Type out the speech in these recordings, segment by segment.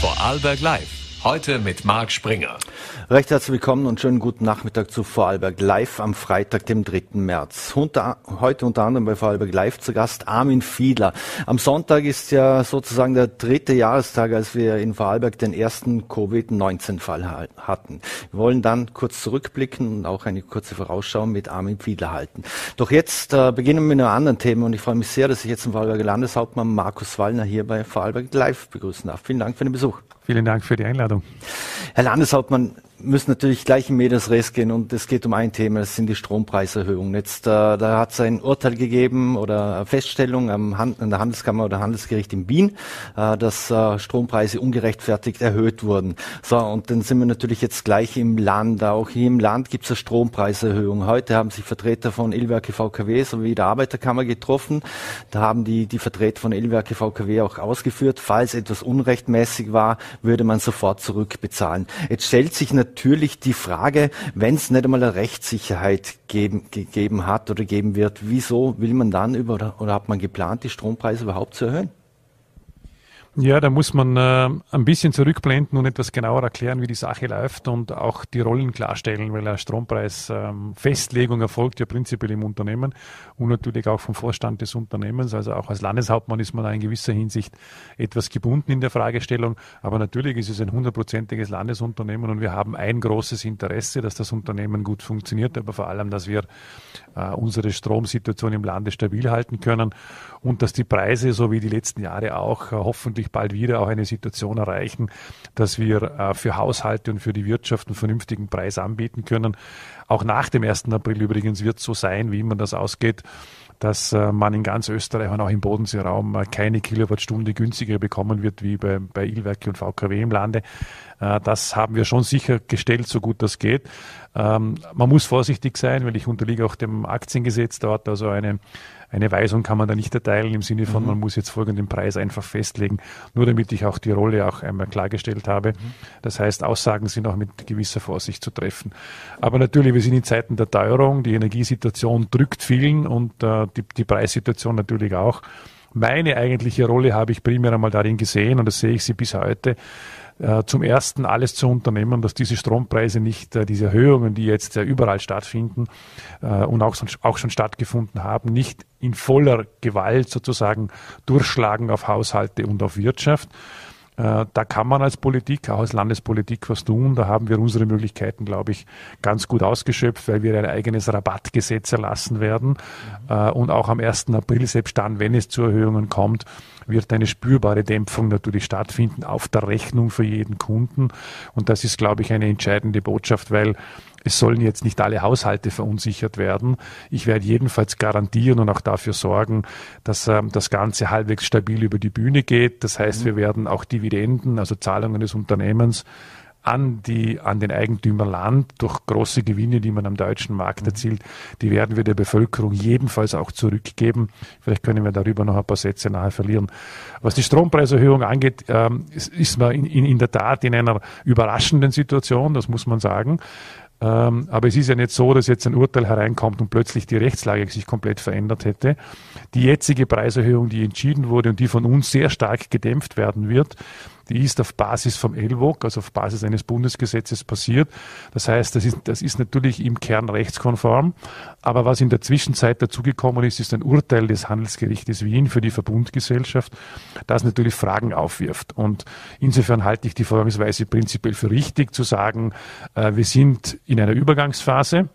Vorarlberg Live. Heute mit Marc Springer. Recht herzlich willkommen und schönen guten Nachmittag zu Vorarlberg Live am Freitag, dem 3. März. Heute unter anderem bei Vorarlberg Live zu Gast Armin Fiedler. Am Sonntag ist ja sozusagen der dritte Jahrestag, als wir in Vorarlberg den ersten Covid-19-Fall hatten. Wir wollen dann kurz zurückblicken und auch eine kurze Vorausschau mit Armin Fiedler halten. Doch jetzt äh, beginnen wir mit einem anderen Thema und ich freue mich sehr, dass ich jetzt den Vorarlberger Landeshauptmann Markus Wallner hier bei Vorarlberg Live begrüßen darf. Vielen Dank für den Besuch. Vielen Dank für die Einladung. Herr Landeshauptmann, müssen natürlich gleich in Medias Res gehen und es geht um ein Thema, das sind die Strompreiserhöhungen. Jetzt, äh, da hat es ein Urteil gegeben oder Feststellung am Hand, an der Handelskammer oder Handelsgericht in Wien, äh, dass äh, Strompreise ungerechtfertigt erhöht wurden. So, und dann sind wir natürlich jetzt gleich im Land. Auch hier im Land gibt es eine Strompreiserhöhung. Heute haben sich Vertreter von Ilwerke VKW sowie der Arbeiterkammer getroffen. Da haben die, die Vertreter von Ilwerke VKW auch ausgeführt, falls etwas unrechtmäßig war, würde man sofort zurückbezahlen. Jetzt stellt sich natürlich natürlich die Frage, wenn es nicht einmal eine Rechtssicherheit geben, gegeben hat oder geben wird, wieso will man dann über oder, oder hat man geplant, die Strompreise überhaupt zu erhöhen? Ja, da muss man äh, ein bisschen zurückblenden und etwas genauer erklären, wie die Sache läuft und auch die Rollen klarstellen, weil eine Strompreisfestlegung ähm, erfolgt ja prinzipiell im Unternehmen und natürlich auch vom Vorstand des Unternehmens. Also auch als Landeshauptmann ist man da in gewisser Hinsicht etwas gebunden in der Fragestellung. Aber natürlich ist es ein hundertprozentiges Landesunternehmen und wir haben ein großes Interesse, dass das Unternehmen gut funktioniert, aber vor allem, dass wir äh, unsere Stromsituation im Lande stabil halten können und dass die Preise, so wie die letzten Jahre auch, äh, hoffentlich bald wieder auch eine Situation erreichen, dass wir äh, für Haushalte und für die Wirtschaft einen vernünftigen Preis anbieten können. Auch nach dem 1. April übrigens wird es so sein, wie immer das ausgeht, dass äh, man in ganz Österreich und auch im Bodenseeraum äh, keine Kilowattstunde günstiger bekommen wird wie bei, bei Ilwerke und VKW im Lande. Äh, das haben wir schon sichergestellt, so gut das geht. Ähm, man muss vorsichtig sein, weil ich unterliege auch dem Aktiengesetz dort, also eine eine Weisung kann man da nicht erteilen im Sinne von, mhm. man muss jetzt folgenden Preis einfach festlegen, nur damit ich auch die Rolle auch einmal klargestellt habe. Mhm. Das heißt, Aussagen sind auch mit gewisser Vorsicht zu treffen. Aber natürlich, wir sind in Zeiten der Teuerung, die Energiesituation drückt vielen und äh, die, die Preissituation natürlich auch. Meine eigentliche Rolle habe ich primär einmal darin gesehen und das sehe ich sie bis heute, zum ersten alles zu unternehmen, dass diese Strompreise nicht, äh, diese Erhöhungen, die jetzt überall stattfinden äh, und auch, auch schon stattgefunden haben, nicht in voller Gewalt sozusagen durchschlagen auf Haushalte und auf Wirtschaft. Da kann man als Politik, auch als Landespolitik was tun. Da haben wir unsere Möglichkeiten, glaube ich, ganz gut ausgeschöpft, weil wir ein eigenes Rabattgesetz erlassen werden. Mhm. Und auch am 1. April, selbst dann, wenn es zu Erhöhungen kommt, wird eine spürbare Dämpfung natürlich stattfinden auf der Rechnung für jeden Kunden. Und das ist, glaube ich, eine entscheidende Botschaft, weil es sollen jetzt nicht alle Haushalte verunsichert werden. Ich werde jedenfalls garantieren und auch dafür sorgen, dass ähm, das Ganze halbwegs stabil über die Bühne geht. Das heißt, wir werden auch Dividenden, also Zahlungen des Unternehmens, an, die, an den Eigentümer Land durch große Gewinne, die man am deutschen Markt mhm. erzielt, die werden wir der Bevölkerung jedenfalls auch zurückgeben. Vielleicht können wir darüber noch ein paar Sätze nachher verlieren. Was die Strompreiserhöhung angeht, ähm, ist man in, in, in der Tat in einer überraschenden Situation, das muss man sagen. Ähm, aber es ist ja nicht so, dass jetzt ein Urteil hereinkommt und plötzlich die Rechtslage sich komplett verändert hätte. Die jetzige Preiserhöhung, die entschieden wurde und die von uns sehr stark gedämpft werden wird, die ist auf Basis vom LWOG, also auf Basis eines Bundesgesetzes passiert. Das heißt, das ist, das ist natürlich im Kern rechtskonform. Aber was in der Zwischenzeit dazugekommen ist, ist ein Urteil des Handelsgerichtes Wien für die Verbundgesellschaft, das natürlich Fragen aufwirft. Und insofern halte ich die Vorgangsweise prinzipiell für richtig zu sagen, äh, wir sind in einer Übergangsphase.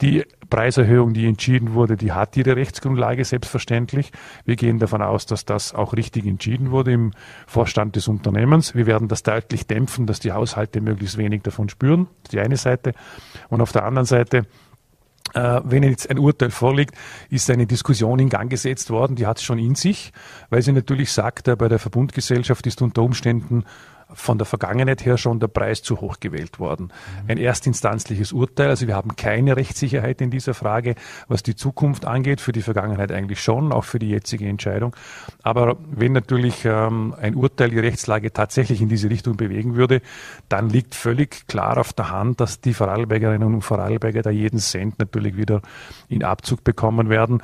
Die Preiserhöhung, die entschieden wurde, die hat ihre Rechtsgrundlage, selbstverständlich. Wir gehen davon aus, dass das auch richtig entschieden wurde im Vorstand des Unternehmens. Wir werden das deutlich dämpfen, dass die Haushalte möglichst wenig davon spüren. Die eine Seite. Und auf der anderen Seite äh, wenn jetzt ein Urteil vorliegt, ist eine Diskussion in Gang gesetzt worden, die hat es schon in sich, weil sie natürlich sagt, bei der Verbundgesellschaft ist unter Umständen von der Vergangenheit her schon der Preis zu hoch gewählt worden. Mhm. Ein erstinstanzliches Urteil, also wir haben keine Rechtssicherheit in dieser Frage, was die Zukunft angeht, für die Vergangenheit eigentlich schon, auch für die jetzige Entscheidung. Aber wenn natürlich ähm, ein Urteil die Rechtslage tatsächlich in diese Richtung bewegen würde, dann liegt völlig klar auf der Hand, dass die Vorarlbergerinnen und Vorarlberger da jeden Cent natürlich wieder in Abzug bekommen werden.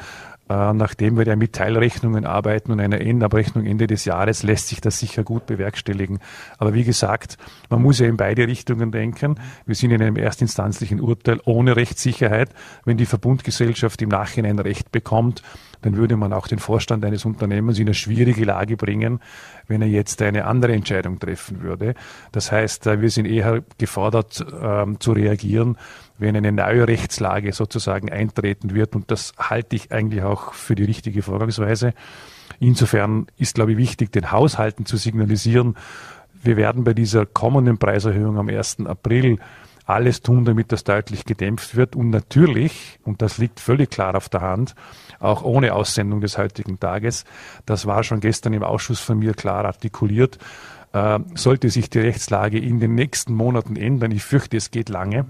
Äh, nachdem wir ja mit Teilrechnungen arbeiten und einer Endabrechnung Ende des Jahres, lässt sich das sicher gut bewerkstelligen. Aber wie gesagt, man muss ja in beide Richtungen denken. Wir sind in einem erstinstanzlichen Urteil ohne Rechtssicherheit. Wenn die Verbundgesellschaft im Nachhinein Recht bekommt, dann würde man auch den Vorstand eines Unternehmens in eine schwierige Lage bringen, wenn er jetzt eine andere Entscheidung treffen würde. Das heißt, äh, wir sind eher gefordert ähm, zu reagieren, wenn eine neue Rechtslage sozusagen eintreten wird. Und das halte ich eigentlich auch für die richtige Vorgangsweise. Insofern ist, glaube ich, wichtig, den Haushalten zu signalisieren, wir werden bei dieser kommenden Preiserhöhung am 1. April alles tun, damit das deutlich gedämpft wird. Und natürlich, und das liegt völlig klar auf der Hand, auch ohne Aussendung des heutigen Tages, das war schon gestern im Ausschuss von mir klar artikuliert, äh, sollte sich die Rechtslage in den nächsten Monaten ändern, ich fürchte, es geht lange,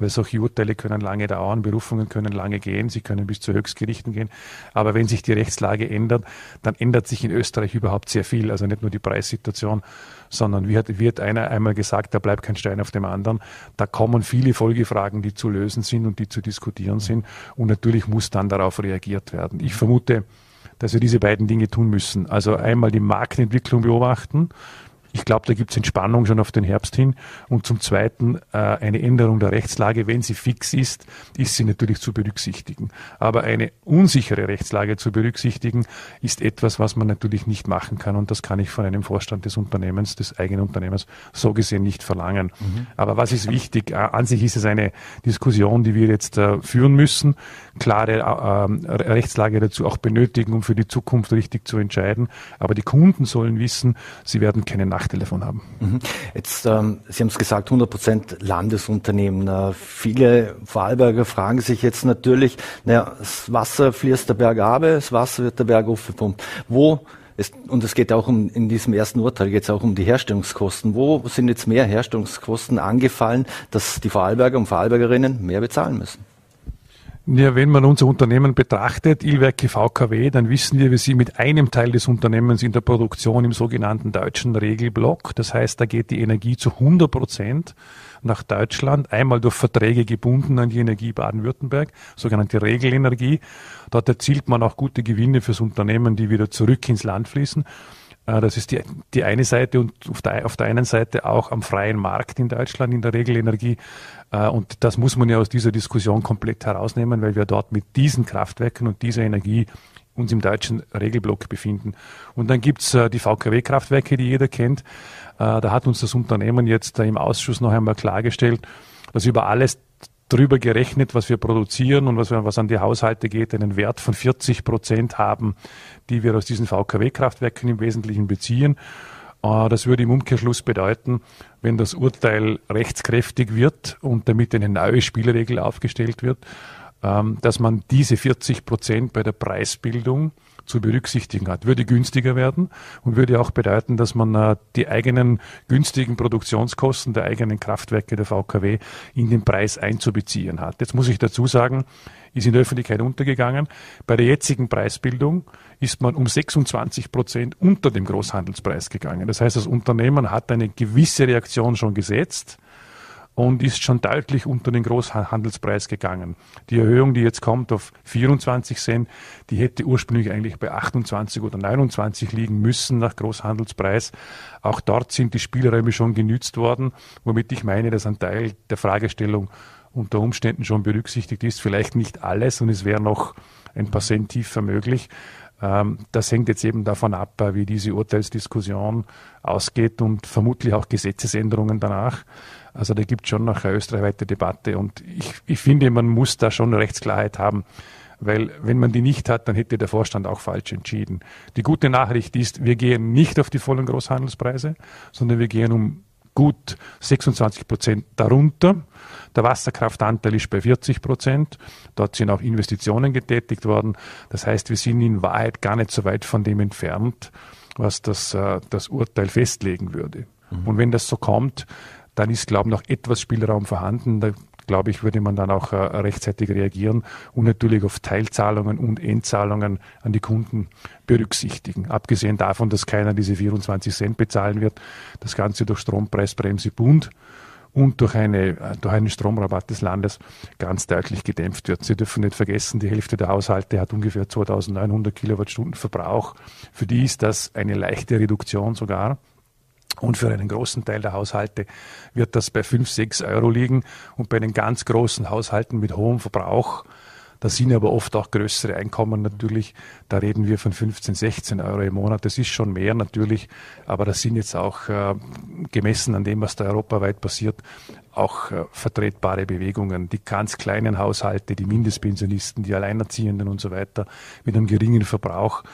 weil solche Urteile können lange dauern, Berufungen können lange gehen, sie können bis zu Höchstgerichten gehen. Aber wenn sich die Rechtslage ändert, dann ändert sich in Österreich überhaupt sehr viel. Also nicht nur die Preissituation, sondern wie hat, wird einer einmal gesagt, da bleibt kein Stein auf dem anderen. Da kommen viele Folgefragen, die zu lösen sind und die zu diskutieren sind. Und natürlich muss dann darauf reagiert werden. Ich vermute, dass wir diese beiden Dinge tun müssen. Also einmal die Marktentwicklung beobachten, ich glaube, da gibt es Entspannung schon auf den Herbst hin. Und zum Zweiten äh, eine Änderung der Rechtslage, wenn sie fix ist, ist sie natürlich zu berücksichtigen. Aber eine unsichere Rechtslage zu berücksichtigen, ist etwas, was man natürlich nicht machen kann. Und das kann ich von einem Vorstand des Unternehmens, des eigenen Unternehmens, so gesehen nicht verlangen. Mhm. Aber was ist wichtig? Äh, an sich ist es eine Diskussion, die wir jetzt äh, führen müssen, klare äh, Rechtslage dazu auch benötigen, um für die Zukunft richtig zu entscheiden. Aber die Kunden sollen wissen, sie werden keine Nachteile davon haben. Mhm. Jetzt, ähm, Sie haben es gesagt, 100 Prozent Landesunternehmen. Äh, viele Vorarlberger fragen sich jetzt natürlich, naja, das Wasser fließt der Berg ab, das Wasser wird der Berg aufgepumpt. Wo es, und es geht auch um, in diesem ersten Urteil geht es auch um die Herstellungskosten. Wo sind jetzt mehr Herstellungskosten angefallen, dass die Vorarlberger und Vorarlbergerinnen mehr bezahlen müssen? Ja, wenn man unser Unternehmen betrachtet, Ilwerke VKW, dann wissen wir, wir sind mit einem Teil des Unternehmens in der Produktion im sogenannten deutschen Regelblock. Das heißt, da geht die Energie zu 100 Prozent nach Deutschland, einmal durch Verträge gebunden an die Energie Baden-Württemberg, sogenannte Regelenergie. Dort erzielt man auch gute Gewinne fürs Unternehmen, die wieder zurück ins Land fließen. Äh, das ist die, die eine Seite und auf der, auf der einen Seite auch am freien Markt in Deutschland in der Regelenergie. Äh, und das muss man ja aus dieser Diskussion komplett herausnehmen, weil wir dort mit diesen Kraftwerken und dieser Energie uns im deutschen Regelblock befinden. Und dann gibt's äh, die VKW-Kraftwerke, die jeder kennt. Da hat uns das Unternehmen jetzt im Ausschuss noch einmal klargestellt, dass über alles drüber gerechnet, was wir produzieren und was, was an die Haushalte geht, einen Wert von 40 Prozent haben, die wir aus diesen VKW-Kraftwerken im Wesentlichen beziehen. Äh, das würde im Umkehrschluss bedeuten, wenn das Urteil rechtskräftig wird und damit eine neue Spielregel aufgestellt wird, ähm, dass man diese 40 Prozent bei der Preisbildung zu berücksichtigen hat. Würde günstiger werden und würde auch bedeuten, dass man äh, die eigenen günstigen Produktionskosten der eigenen Kraftwerke der VKW in den Preis einzubeziehen hat. Jetzt muss ich dazu sagen, ist in der Öffentlichkeit untergegangen. Bei der jetzigen Preisbildung ist man um 26 Prozent unter dem Großhandelspreis gegangen. Das heißt, das Unternehmen hat eine gewisse Reaktion schon gesetzt und ist schon deutlich unter den Großhandelspreis gegangen. Die Erhöhung, die jetzt kommt auf 24 Cent, die hätte ursprünglich eigentlich bei 28 oder 29 liegen müssen nach Großhandelspreis. Auch dort sind die Spielräume schon genützt worden, womit ich meine, dass ein Teil der Fragestellung unter Umständen schon berücksichtigt ist. Vielleicht nicht alles und es wäre noch ein paar Cent tiefer möglich. Ähm, das hängt jetzt eben davon ab, wie diese Urteilsdiskussion ausgeht und vermutlich auch Gesetzesänderungen danach. Also da gibt es schon noch eine österreichweite Debatte und ich, ich finde, man muss da schon Rechtsklarheit haben, weil wenn man die nicht hat, dann hätte der Vorstand auch falsch entschieden. Die gute Nachricht ist, wir gehen nicht auf die vollen Großhandelspreise, sondern wir gehen um gut 26 Prozent darunter. Der Wasserkraftanteil ist bei 40 Prozent. Dort sind auch Investitionen getätigt worden. Das heißt, wir sind in Wahrheit gar nicht so weit von dem entfernt, was das, äh, das Urteil festlegen würde. Mhm. Und wenn das so kommt, dann ist, glaube ich, noch etwas Spielraum vorhanden. Da glaube ich, würde man dann auch äh, rechtzeitig reagieren und natürlich auf Teilzahlungen und Endzahlungen an die Kunden berücksichtigen. Abgesehen davon, dass keiner diese 24 Cent bezahlen wird, das Ganze durch Strompreisbremse Bund und durch, eine, durch einen Stromrabatt des Landes ganz deutlich gedämpft wird. Sie dürfen nicht vergessen, die Hälfte der Haushalte hat ungefähr 2900 Kilowattstunden Verbrauch. Für die ist das eine leichte Reduktion sogar. Und für einen großen Teil der Haushalte wird das bei 5, 6 Euro liegen. Und bei den ganz großen Haushalten mit hohem Verbrauch da sind aber oft auch größere Einkommen natürlich. Da reden wir von 15, 16 Euro im Monat. Das ist schon mehr natürlich, aber das sind jetzt auch äh, gemessen an dem, was da europaweit passiert, auch äh, vertretbare Bewegungen. Die ganz kleinen Haushalte, die Mindestpensionisten, die Alleinerziehenden und so weiter mit einem geringen Verbrauch,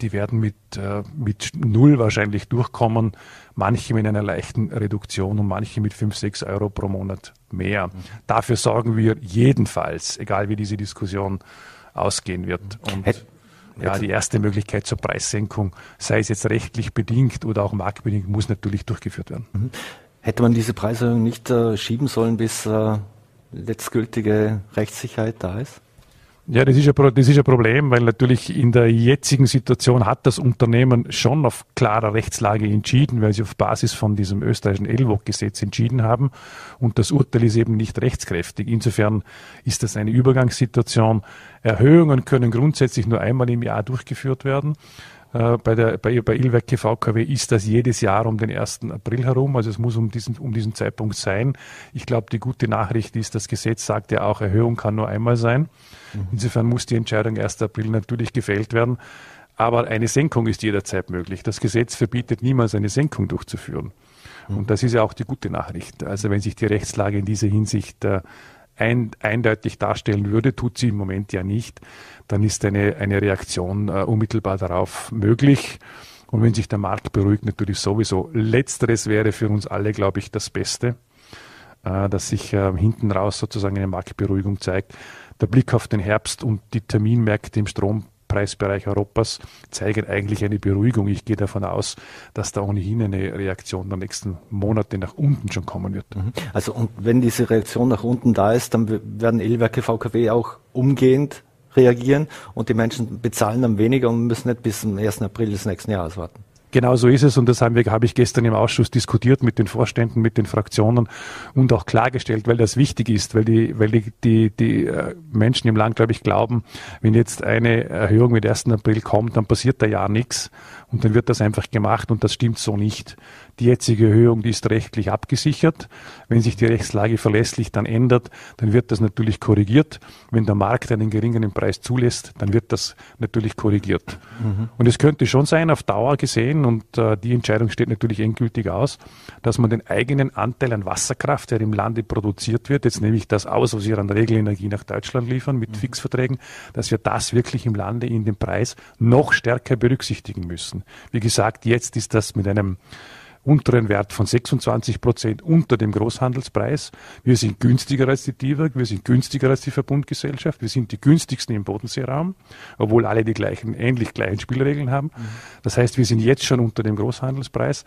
die werden mit, äh, mit null wahrscheinlich durchkommen. Manche mit einer leichten Reduktion und manche mit 5, 6 Euro pro Monat mehr. Mhm. Dafür sorgen wir jedenfalls, egal wie diese Diskussion ausgehen wird. Und Hätt, ja, die erste Möglichkeit zur Preissenkung, sei es jetzt rechtlich bedingt oder auch marktbedingt, muss natürlich durchgeführt werden. Mhm. Hätte man diese Preiserhöhung nicht äh, schieben sollen, bis äh, letztgültige Rechtssicherheit da ist? Ja, das ist, ein, das ist ein Problem, weil natürlich in der jetzigen Situation hat das Unternehmen schon auf klarer Rechtslage entschieden, weil sie auf Basis von diesem österreichischen ELWOG-Gesetz entschieden haben und das Urteil ist eben nicht rechtskräftig. Insofern ist das eine Übergangssituation. Erhöhungen können grundsätzlich nur einmal im Jahr durchgeführt werden. Äh, bei, der, bei, bei Ilwerke VKW ist das jedes Jahr um den 1. April herum. Also es muss um diesen, um diesen Zeitpunkt sein. Ich glaube, die gute Nachricht ist, das Gesetz sagt ja auch, Erhöhung kann nur einmal sein. Mhm. Insofern muss die Entscheidung 1. April natürlich gefällt werden. Aber eine Senkung ist jederzeit möglich. Das Gesetz verbietet niemals eine Senkung durchzuführen. Mhm. Und das ist ja auch die gute Nachricht. Also wenn sich die Rechtslage in dieser Hinsicht äh, ein, eindeutig darstellen würde, tut sie im Moment ja nicht, dann ist eine, eine Reaktion äh, unmittelbar darauf möglich. Und wenn sich der Markt beruhigt, natürlich sowieso. Letzteres wäre für uns alle, glaube ich, das Beste, äh, dass sich äh, hinten raus sozusagen eine Marktberuhigung zeigt. Der Blick auf den Herbst und die Terminmärkte im Strom Preisbereich Europas zeigen eigentlich eine Beruhigung. Ich gehe davon aus, dass da ohnehin eine Reaktion der nächsten Monate nach unten schon kommen wird. Mhm. Also und wenn diese Reaktion nach unten da ist, dann werden Elwerke VKW auch umgehend reagieren und die Menschen bezahlen dann weniger und müssen nicht bis zum 1. April des nächsten Jahres warten. Genau so ist es und das haben wir, habe ich gestern im Ausschuss diskutiert mit den Vorständen, mit den Fraktionen und auch klargestellt, weil das wichtig ist, weil die, weil die, die, die äh, Menschen im Land, glaube ich, glauben, wenn jetzt eine Erhöhung mit 1. April kommt, dann passiert da ja nichts und dann wird das einfach gemacht und das stimmt so nicht. Die jetzige Erhöhung, die ist rechtlich abgesichert. Wenn sich die Rechtslage verlässlich dann ändert, dann wird das natürlich korrigiert. Wenn der Markt einen geringeren Preis zulässt, dann wird das natürlich korrigiert. Mhm. Und es könnte schon sein, auf Dauer gesehen, und äh, die Entscheidung steht natürlich endgültig aus, dass man den eigenen Anteil an Wasserkraft, der im Lande produziert wird, jetzt nehme ich das aus, was wir an Regelenergie nach Deutschland liefern mit mhm. Fixverträgen, dass wir das wirklich im Lande in den Preis noch stärker berücksichtigen müssen. Wie gesagt, jetzt ist das mit einem unteren Wert von 26 Prozent unter dem Großhandelspreis. Wir sind günstiger als die TIWAG, wir sind günstiger als die Verbundgesellschaft, wir sind die günstigsten im Bodenseeraum, obwohl alle die gleichen, ähnlich gleichen Spielregeln haben. Mhm. Das heißt, wir sind jetzt schon unter dem Großhandelspreis.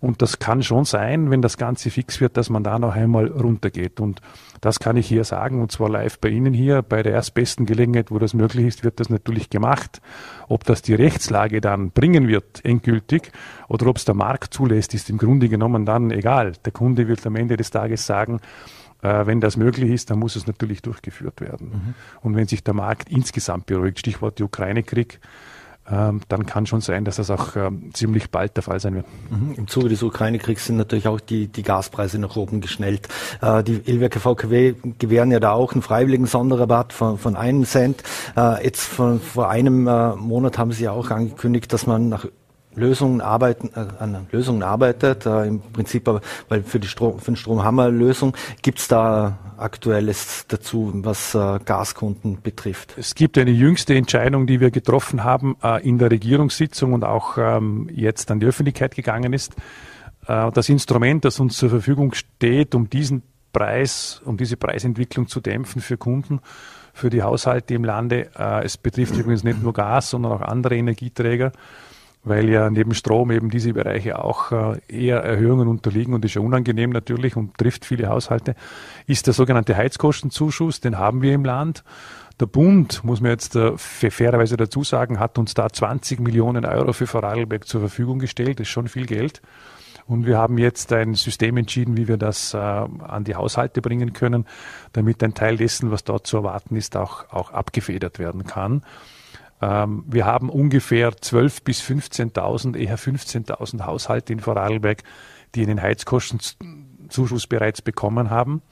Und das kann schon sein, wenn das Ganze fix wird, dass man da noch einmal runtergeht. Und das kann ich hier sagen, und zwar live bei Ihnen hier. Bei der erstbesten Gelegenheit, wo das möglich ist, wird das natürlich gemacht. Ob das die Rechtslage dann bringen wird, endgültig, oder ob es der Markt zulässt, ist im Grunde genommen dann egal. Der Kunde wird am Ende des Tages sagen, äh, wenn das möglich ist, dann muss es natürlich durchgeführt werden. Mhm. Und wenn sich der Markt insgesamt beruhigt, Stichwort die Ukraine-Krieg, ähm, dann kann schon sein, dass das auch ähm, ziemlich bald der Fall sein wird. Mhm. Im Zuge des Ukraine-Kriegs sind natürlich auch die, die Gaspreise nach oben geschnellt. Äh, die Ilwerke VKW gewähren ja da auch einen freiwilligen Sonderrabatt von, von einem Cent. Äh, jetzt von, vor einem äh, Monat haben Sie ja auch angekündigt, dass man nach Lösungen arbeiten, äh, an Lösungen arbeitet. Äh, Im Prinzip, weil für, die Strom, für den Strom haben wir Lösung. Gibt es da Aktuelles dazu, was äh, Gaskunden betrifft? Es gibt eine jüngste Entscheidung, die wir getroffen haben äh, in der Regierungssitzung und auch ähm, jetzt an die Öffentlichkeit gegangen ist. Äh, das Instrument, das uns zur Verfügung steht, um diesen Preis, um diese Preisentwicklung zu dämpfen für Kunden, für die Haushalte im Lande. Äh, es betrifft übrigens nicht nur Gas, sondern auch andere Energieträger weil ja neben Strom eben diese Bereiche auch äh, eher Erhöhungen unterliegen und ist ja unangenehm natürlich und trifft viele Haushalte, ist der sogenannte Heizkostenzuschuss, den haben wir im Land. Der Bund, muss man jetzt äh, fairerweise dazu sagen, hat uns da 20 Millionen Euro für Vorarlberg zur Verfügung gestellt. Das ist schon viel Geld. Und wir haben jetzt ein System entschieden, wie wir das äh, an die Haushalte bringen können, damit ein Teil dessen, was dort zu erwarten ist, auch, auch abgefedert werden kann. Ähm, wir haben ungefähr 12.000 bis 15.000, eher 15.000 Haushalte in Vorarlberg, die einen Heizkostenzuschuss bereits bekommen haben.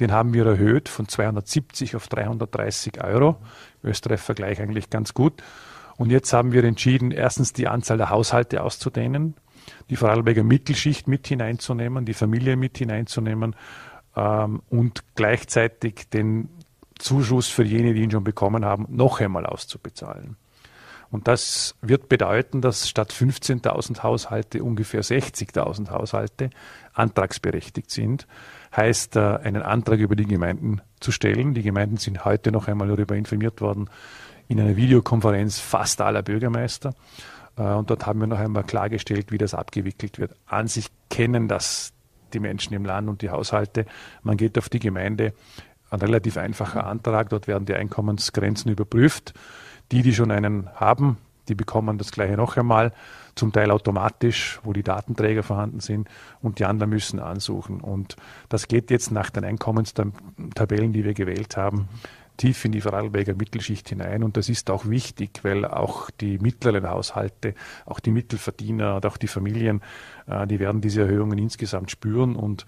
Den haben wir erhöht von 270 auf 330 Euro. Österreich-Vergleich eigentlich ganz gut. Und jetzt haben wir entschieden, erstens die Anzahl der Haushalte auszudehnen, die Vorarlberger Mittelschicht mit hineinzunehmen, die Familie mit hineinzunehmen ähm, und gleichzeitig den Zuschuss für jene, die ihn schon bekommen haben, noch einmal auszubezahlen. Und das wird bedeuten, dass statt 15.000 Haushalte ungefähr 60.000 Haushalte antragsberechtigt sind. Heißt, äh, einen Antrag über die Gemeinden zu stellen. Die Gemeinden sind heute noch einmal darüber informiert worden in einer Videokonferenz fast aller Bürgermeister. Äh, und dort haben wir noch einmal klargestellt, wie das abgewickelt wird. An sich kennen das die Menschen im Land und die Haushalte. Man geht auf die Gemeinde, ein relativ einfacher Antrag. Dort werden die Einkommensgrenzen überprüft. Die, die schon einen haben, die bekommen das gleiche noch einmal, zum Teil automatisch, wo die Datenträger vorhanden sind und die anderen müssen ansuchen. Und das geht jetzt nach den Einkommenstabellen, die wir gewählt haben, tief in die Vorarlberger Mittelschicht hinein. Und das ist auch wichtig, weil auch die mittleren Haushalte, auch die Mittelverdiener und auch die Familien, äh, die werden diese Erhöhungen insgesamt spüren und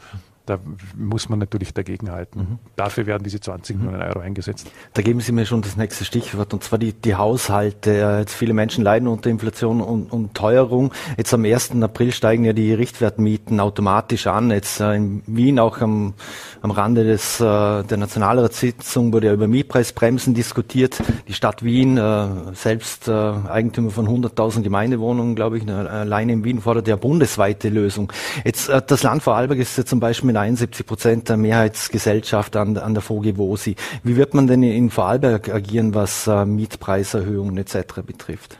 da muss man natürlich dagegenhalten. Mhm. Dafür werden diese 20 mhm. Millionen Euro eingesetzt. Da geben Sie mir schon das nächste Stichwort, und zwar die, die Haushalte. Jetzt viele Menschen leiden unter Inflation und, und Teuerung. Jetzt am 1. April steigen ja die Richtwertmieten automatisch an. Jetzt äh, in Wien auch am, am Rande des, äh, der Nationalratssitzung wurde ja über Mietpreisbremsen diskutiert. Die Stadt Wien, äh, selbst Eigentümer von 100.000 Gemeindewohnungen, glaube ich, alleine in Wien fordert ja bundesweite Lösung. Jetzt das Land Vorarlberg ist ja zum Beispiel 71 Prozent der Mehrheitsgesellschaft an, an der VGWOSI. Wie wird man denn in Vorarlberg agieren, was äh, Mietpreiserhöhungen etc. betrifft?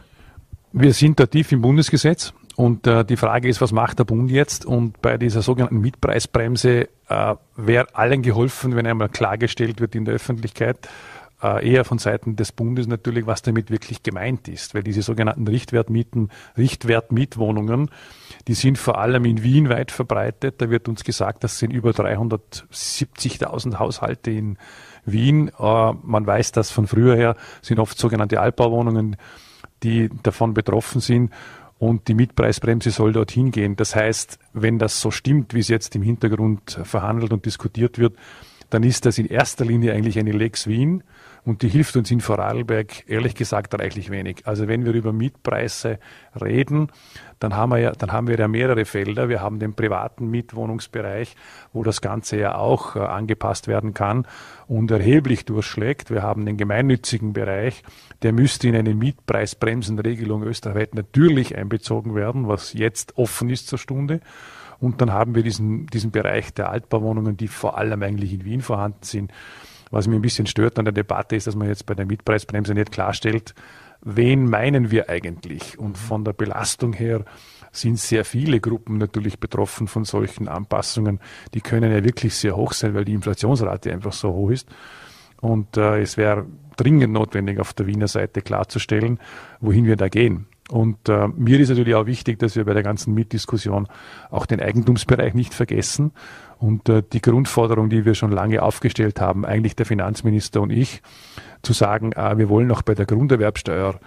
Wir sind da tief im Bundesgesetz. Und äh, die Frage ist, was macht der Bund jetzt? Und bei dieser sogenannten Mietpreisbremse äh, wäre allen geholfen, wenn einmal klargestellt wird in der Öffentlichkeit, äh, eher von Seiten des Bundes natürlich, was damit wirklich gemeint ist. Weil diese sogenannten Richtwertmieten, Richtwertmietwohnungen, die sind vor allem in Wien weit verbreitet. Da wird uns gesagt, das sind über 370.000 Haushalte in Wien. Äh, man weiß das von früher her, sind oft sogenannte Altbauwohnungen, die davon betroffen sind und die Mietpreisbremse soll dorthin gehen. Das heißt, wenn das so stimmt, wie es jetzt im Hintergrund verhandelt und diskutiert wird, dann ist das in erster Linie eigentlich eine Lex Wien und die hilft uns in Vorarlberg ehrlich gesagt reichlich wenig. Also wenn wir über Mietpreise reden, dann haben wir ja, dann haben wir ja mehrere Felder. Wir haben den privaten Mietwohnungsbereich, wo das Ganze ja auch äh, angepasst werden kann und erheblich durchschlägt. Wir haben den gemeinnützigen Bereich, der müsste in eine Mietpreisbremsenregelung österreichweit natürlich einbezogen werden, was jetzt offen ist zur Stunde. Und dann haben wir diesen, diesen Bereich der Altbauwohnungen, die vor allem eigentlich in Wien vorhanden sind. Was mir ein bisschen stört an der Debatte ist, dass man jetzt bei der Mietpreisbremse nicht klarstellt, wen meinen wir eigentlich? Und von der Belastung her sind sehr viele Gruppen natürlich betroffen von solchen Anpassungen. Die können ja wirklich sehr hoch sein, weil die Inflationsrate einfach so hoch ist. Und äh, es wäre dringend notwendig, auf der Wiener Seite klarzustellen, wohin wir da gehen. Und äh, mir ist natürlich auch wichtig, dass wir bei der ganzen Mietdiskussion auch den Eigentumsbereich nicht vergessen. Und äh, die Grundforderung, die wir schon lange aufgestellt haben, eigentlich der Finanzminister und ich, zu sagen, äh, wir wollen auch bei der Grunderwerbsteuer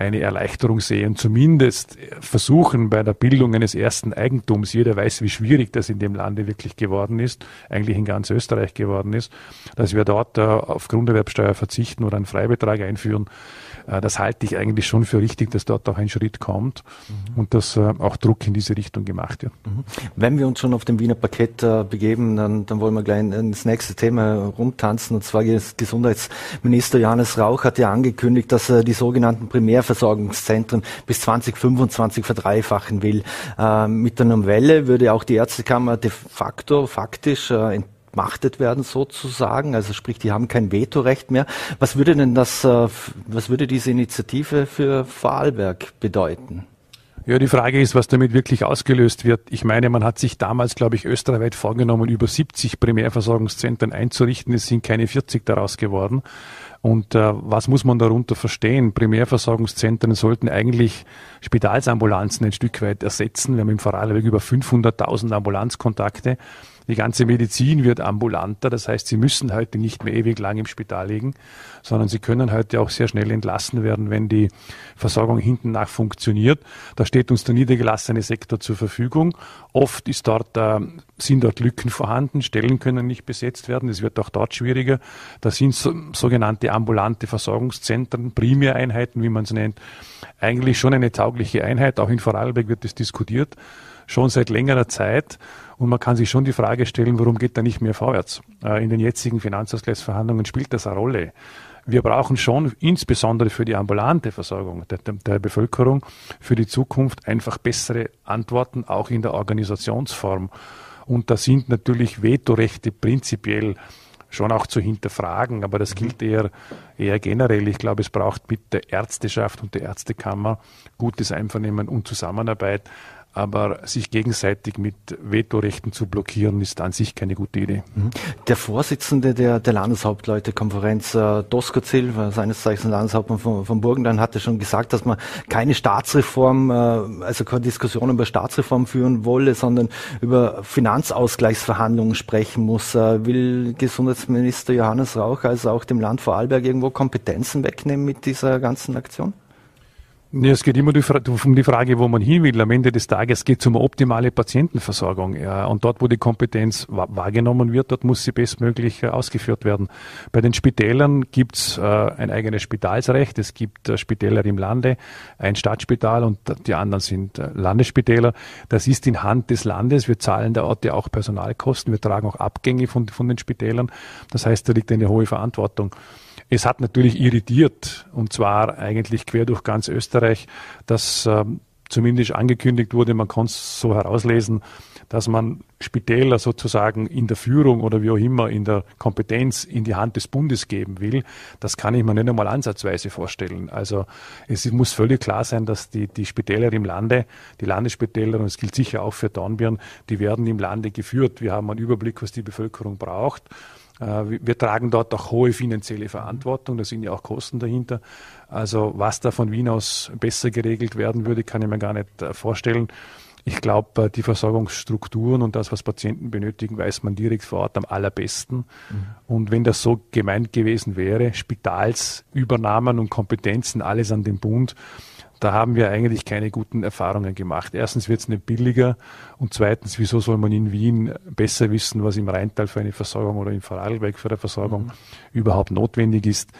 eine Erleichterung sehen, zumindest versuchen bei der Bildung eines ersten Eigentums, jeder weiß, wie schwierig das in dem Lande wirklich geworden ist, eigentlich in ganz Österreich geworden ist, dass wir dort äh, auf Grunderwerbsteuer verzichten oder einen Freibetrag einführen, das halte ich eigentlich schon für richtig, dass dort auch ein Schritt kommt mhm. und dass äh, auch Druck in diese Richtung gemacht wird. Mhm. Wenn wir uns schon auf dem Wiener Parkett äh, begeben, dann, dann wollen wir gleich ins nächste Thema rumtanzen und zwar Gesundheitsminister Johannes Rauch hat ja angekündigt, dass er die sogenannten Primärversorgungszentren bis 2025 verdreifachen will. mit der Novelle würde auch die Ärztekammer de facto faktisch entmachtet werden sozusagen, also sprich, die haben kein Vetorecht mehr. Was würde denn das, äh, was würde diese Initiative für Vorarlberg bedeuten? Ja, die Frage ist, was damit wirklich ausgelöst wird. Ich meine, man hat sich damals, glaube ich, österreichweit vorgenommen, über 70 Primärversorgungszentren einzurichten. Es sind keine 40 daraus geworden. Und äh, was muss man darunter verstehen? Primärversorgungszentren sollten eigentlich Spitalsambulanzen ein Stück weit ersetzen. Wir haben im Vorarlberg über 500.000 Ambulanzkontakte. Die ganze Medizin wird ambulanter, das heißt, Sie müssen heute nicht mehr ewig lang im Spital liegen, sondern Sie können heute auch sehr schnell entlassen werden, wenn die Versorgung hinten nach funktioniert. Da steht uns der niedergelassene Sektor zur Verfügung. Oft ist dort, äh, sind dort Lücken vorhanden, Stellen können nicht besetzt werden, es wird auch dort schwieriger. Da sind so, sogenannte ambulante Versorgungszentren, Primäreinheiten, wie man es nennt, eigentlich schon eine taugliche Einheit. Auch in Vorarlberg wird es diskutiert, schon seit längerer Zeit. Und man kann sich schon die Frage stellen, warum geht da nicht mehr vorwärts? Äh, in den jetzigen Finanzausgleichsverhandlungen spielt das eine Rolle. Wir brauchen schon insbesondere für die ambulante Versorgung der, der, Bevölkerung für die Zukunft einfach bessere Antworten, auch in der Organisationsform. Und da sind natürlich Vetorechte prinzipiell schon auch zu hinterfragen, aber das gilt eher, eher generell. Ich glaube, es braucht mit der Ärzteschaft und der Ärztekammer gutes Einvernehmen und Zusammenarbeit. Aber sich gegenseitig mit Vetorechten zu blockieren, ist an sich keine gute Idee. Mhm. Der Vorsitzende der, der Landeshauptleutekonferenz, äh, Doskozil, seines Zeichens Landeshauptmann von, von Burgenland, hatte schon gesagt, dass man keine Staatsreform, äh, also keine Diskussion über Staatsreform führen wolle, sondern über Finanzausgleichsverhandlungen sprechen muss. Äh, will Gesundheitsminister Johannes Rauch also auch dem Land Vorarlberg irgendwo Kompetenzen wegnehmen mit dieser ganzen Aktion? Ja, es geht immer um die Frage, wo man hin will. Am Ende des Tages geht es um optimale Patientenversorgung. Ja. Und dort, wo die Kompetenz wahrgenommen wird, dort muss sie bestmöglich äh, ausgeführt werden. Bei den Spitälern gibt's äh, ein eigenes Spitalsrecht. Es gibt äh, Spitäler im Lande, ein Stadtspital und die anderen sind Landesspitäler. Das ist in Hand des Landes. Wir zahlen der Orte auch Personalkosten. Wir tragen auch Abgänge von, von den Spitälern. Das heißt, da liegt eine hohe Verantwortung. Es hat natürlich irritiert, und zwar eigentlich quer durch ganz Österreich, dass ähm, zumindest angekündigt wurde, man kann es so herauslesen, dass man Spitäler sozusagen in der Führung oder wie auch immer in der Kompetenz in die Hand des Bundes geben will, das kann ich mir nicht einmal ansatzweise vorstellen. Also es muss völlig klar sein, dass die, die Spitäler im Lande, die Landesspitäler, und es gilt sicher auch für Dornbirn, die werden im Lande geführt. Wir haben einen Überblick, was die Bevölkerung braucht. Äh, wir tragen dort auch hohe finanzielle Verantwortung, da sind ja auch Kosten dahinter. Also was da von Wien aus besser geregelt werden würde, kann ich mir gar nicht äh, vorstellen. Ich glaube, äh, die Versorgungsstrukturen und das, was Patienten benötigen, weiß man direkt vor Ort am allerbesten. Mhm. Und wenn das so gemeint gewesen wäre, Spitalsübernahmen und Kompetenzen, alles an den Bund, da haben wir eigentlich keine guten Erfahrungen gemacht. Erstens wird es nicht billiger und zweitens, wieso soll man in Wien besser wissen, was im Rheintal für eine Versorgung oder im Vorarlberg für eine Versorgung mhm. überhaupt notwendig ist.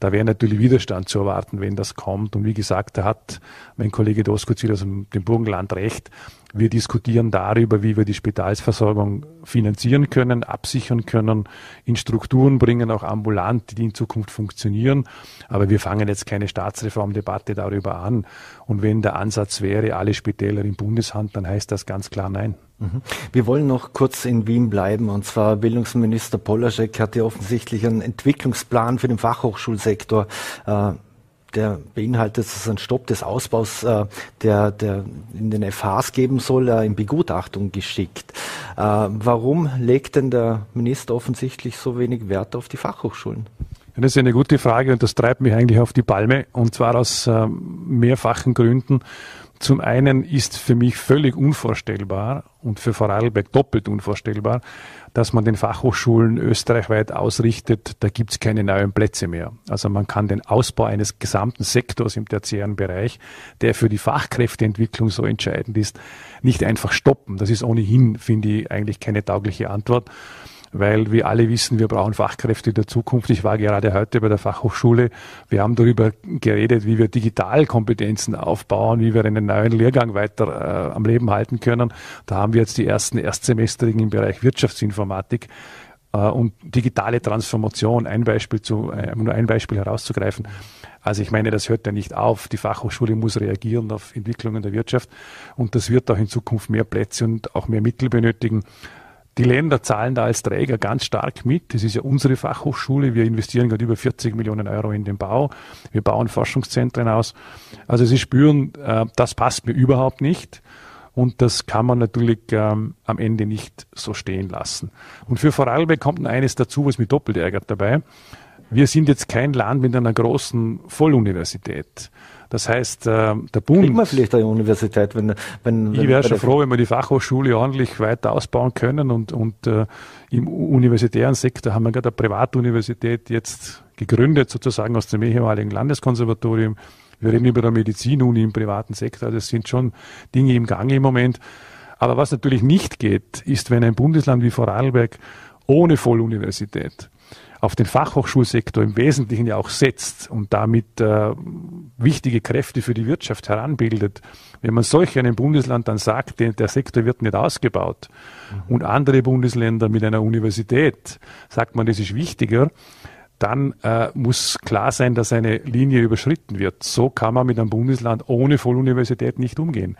Da wäre natürlich Widerstand zu erwarten, wenn das kommt. Und wie gesagt, da hat mein Kollege Doskozil aus dem Burgenland recht. Wir diskutieren darüber, wie wir die Spitalsversorgung finanzieren können, absichern können, in Strukturen bringen, auch ambulant, die in Zukunft funktionieren. Aber wir fangen jetzt keine Staatsreformdebatte darüber an. Und wenn der Ansatz wäre, alle Spitäler in Bundeshand, dann heißt das ganz klar nein. Mhm. Wir wollen noch kurz in Wien bleiben. Und zwar Bildungsminister Polaschek hat ja offensichtlich einen Entwicklungsplan für den Fachhochschulsektor äh, der beinhaltet es einen Stopp des Ausbaus, äh, der, der in den FHs geben soll, äh, in Begutachtung geschickt. Äh, warum legt denn der Minister offensichtlich so wenig Wert auf die Fachhochschulen? Das ist eine gute Frage und das treibt mich eigentlich auf die Palme und zwar aus äh, mehrfachen Gründen. Zum einen ist für mich völlig unvorstellbar und für Vorarlberg doppelt unvorstellbar, dass man den Fachhochschulen österreichweit ausrichtet, da gibt es keine neuen Plätze mehr. Also man kann den Ausbau eines gesamten Sektors im tertiären Bereich, der für die Fachkräfteentwicklung so entscheidend ist, nicht einfach stoppen. Das ist ohnehin, finde ich, eigentlich keine taugliche Antwort weil wir alle wissen, wir brauchen Fachkräfte der Zukunft. Ich war gerade heute bei der Fachhochschule. Wir haben darüber geredet, wie wir Digitalkompetenzen aufbauen, wie wir einen neuen Lehrgang weiter äh, am Leben halten können. Da haben wir jetzt die ersten Erstsemestrigen im Bereich Wirtschaftsinformatik äh, und digitale Transformation, ein Beispiel zu, äh, nur ein Beispiel herauszugreifen. Also ich meine, das hört ja nicht auf. Die Fachhochschule muss reagieren auf Entwicklungen der Wirtschaft und das wird auch in Zukunft mehr Plätze und auch mehr Mittel benötigen. Die Länder zahlen da als Träger ganz stark mit. Das ist ja unsere Fachhochschule. Wir investieren gerade über 40 Millionen Euro in den Bau. Wir bauen Forschungszentren aus. Also Sie spüren, äh, das passt mir überhaupt nicht. Und das kann man natürlich ähm, am Ende nicht so stehen lassen. Und für Vorarlberg kommt noch eines dazu, was mich doppelt ärgert dabei. wir sind jetzt kein Land mit einer großen Volluniversität. Das heißt, äh, der Bund. Kriegt man vielleicht eine Universität, wenn, wenn, Ich wäre schon froh, wenn wir die Fachhochschule ordentlich weiter ausbauen können und, und äh, im universitären Sektor haben wir gerade eine Privatuniversität jetzt gegründet, sozusagen aus dem ehemaligen Landeskonservatorium. Wir reden über eine Medizinuni im privaten Sektor. Das sind schon Dinge im Gange im Moment. Aber was natürlich nicht geht, ist, wenn ein Bundesland wie Vorarlberg ohne Volluniversität auf den Fachhochschulsektor im Wesentlichen ja auch setzt und damit äh, wichtige Kräfte für die Wirtschaft heranbildet, wenn man solch einem Bundesland dann sagt, der, der Sektor wird nicht ausgebaut mhm. und andere Bundesländer mit einer Universität sagt man, das ist wichtiger, dann äh, muss klar sein, dass eine Linie überschritten wird. So kann man mit einem Bundesland ohne Volluniversität nicht umgehen.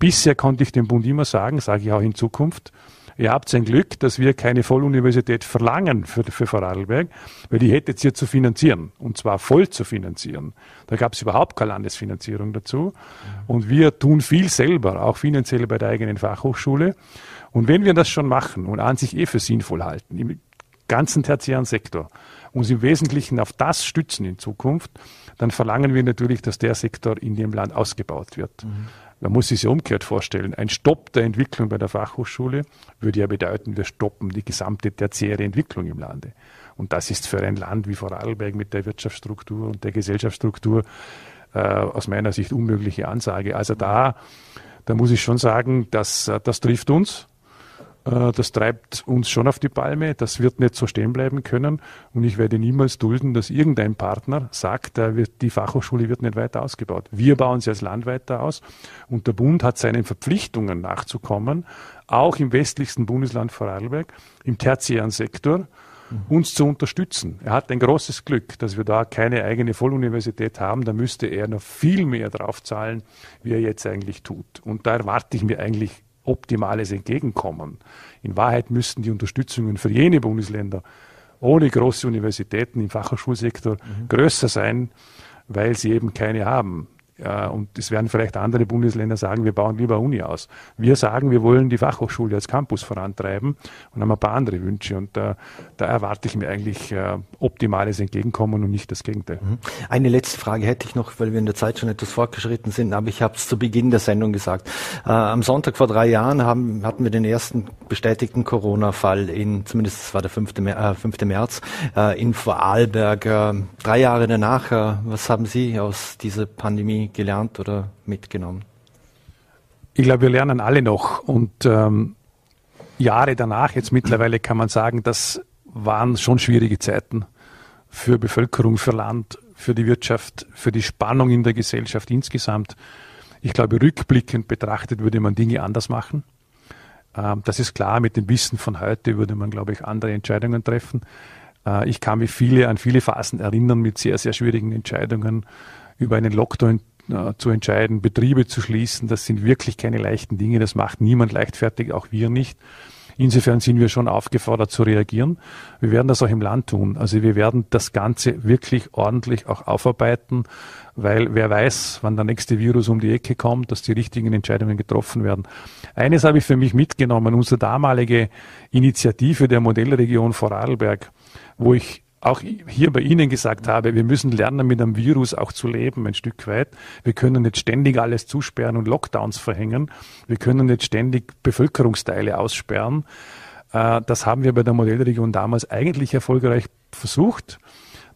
Bisher konnte ich dem Bund immer sagen, sage ich auch in Zukunft, Ihr habt ein Glück, dass wir keine Volluniversität verlangen für, für Vorarlberg, weil die hättet ihr zu finanzieren und zwar voll zu finanzieren. Da gab es überhaupt keine Landesfinanzierung dazu. Und wir tun viel selber, auch finanziell bei der eigenen Fachhochschule. Und wenn wir das schon machen und an sich eh für sinnvoll halten, im ganzen tertiären Sektor, uns im Wesentlichen auf das stützen in Zukunft, dann verlangen wir natürlich, dass der Sektor in dem Land ausgebaut wird. Mhm. Man muss sich ja umgekehrt vorstellen. Ein Stopp der Entwicklung bei der Fachhochschule würde ja bedeuten, wir stoppen die gesamte tertiäre Entwicklung im Lande. Und das ist für ein Land wie Vorarlberg mit der Wirtschaftsstruktur und der Gesellschaftsstruktur äh, aus meiner Sicht unmögliche Ansage. Also da, da muss ich schon sagen, dass, äh, das trifft uns. Äh, das treibt uns schon auf die Palme. Das wird nicht so stehen bleiben können. Und ich werde niemals dulden, dass irgendein Partner sagt, die Fachhochschule wird nicht weiter ausgebaut. Wir bauen sie als Land weiter aus. Und der Bund hat seinen Verpflichtungen nachzukommen, auch im westlichsten Bundesland Vorarlberg, im tertiären Sektor, mhm. uns zu unterstützen. Er hat ein großes Glück, dass wir da keine eigene Volluniversität haben. Da müsste er noch viel mehr draufzahlen, wie er jetzt eigentlich tut. Und da erwarte ich mir eigentlich optimales Entgegenkommen. In Wahrheit müssten die Unterstützungen für jene Bundesländer ohne große Universitäten im Fachhochschulsektor mhm. größer sein, weil sie eben keine haben. Und es werden vielleicht andere Bundesländer sagen, wir bauen lieber Uni aus. Wir sagen, wir wollen die Fachhochschule als Campus vorantreiben und haben ein paar andere Wünsche. Und da, da erwarte ich mir eigentlich äh, optimales Entgegenkommen und nicht das Gegenteil. Mhm. Eine letzte Frage hätte ich noch, weil wir in der Zeit schon etwas fortgeschritten sind, aber ich habe es zu Beginn der Sendung gesagt. Äh, am Sonntag vor drei Jahren haben, hatten wir den ersten bestätigten Corona-Fall in, zumindest es war der 5. Äh, 5. März, äh, in Vorarlberg. Äh, drei Jahre danach, äh, was haben Sie aus dieser Pandemie gelernt oder mitgenommen? Ich glaube, wir lernen alle noch und ähm, Jahre danach, jetzt mittlerweile kann man sagen, das waren schon schwierige Zeiten für Bevölkerung, für Land, für die Wirtschaft, für die Spannung in der Gesellschaft insgesamt. Ich glaube, rückblickend betrachtet würde man Dinge anders machen. Ähm, das ist klar, mit dem Wissen von heute würde man, glaube ich, andere Entscheidungen treffen. Äh, ich kann mich viele, an viele Phasen erinnern mit sehr, sehr schwierigen Entscheidungen über einen Lockdown äh, zu entscheiden, Betriebe zu schließen. Das sind wirklich keine leichten Dinge. Das macht niemand leichtfertig, auch wir nicht. Insofern sind wir schon aufgefordert zu reagieren. Wir werden das auch im Land tun. Also wir werden das Ganze wirklich ordentlich auch aufarbeiten, weil wer weiß, wann der nächste Virus um die Ecke kommt, dass die richtigen Entscheidungen getroffen werden. Eines habe ich für mich mitgenommen, unsere damalige Initiative der Modellregion Vorarlberg, wo ich auch hier bei Ihnen gesagt habe, wir müssen lernen, mit einem Virus auch zu leben, ein Stück weit. Wir können nicht ständig alles zusperren und Lockdowns verhängen. Wir können nicht ständig Bevölkerungsteile aussperren. Äh, das haben wir bei der Modellregion damals eigentlich erfolgreich versucht.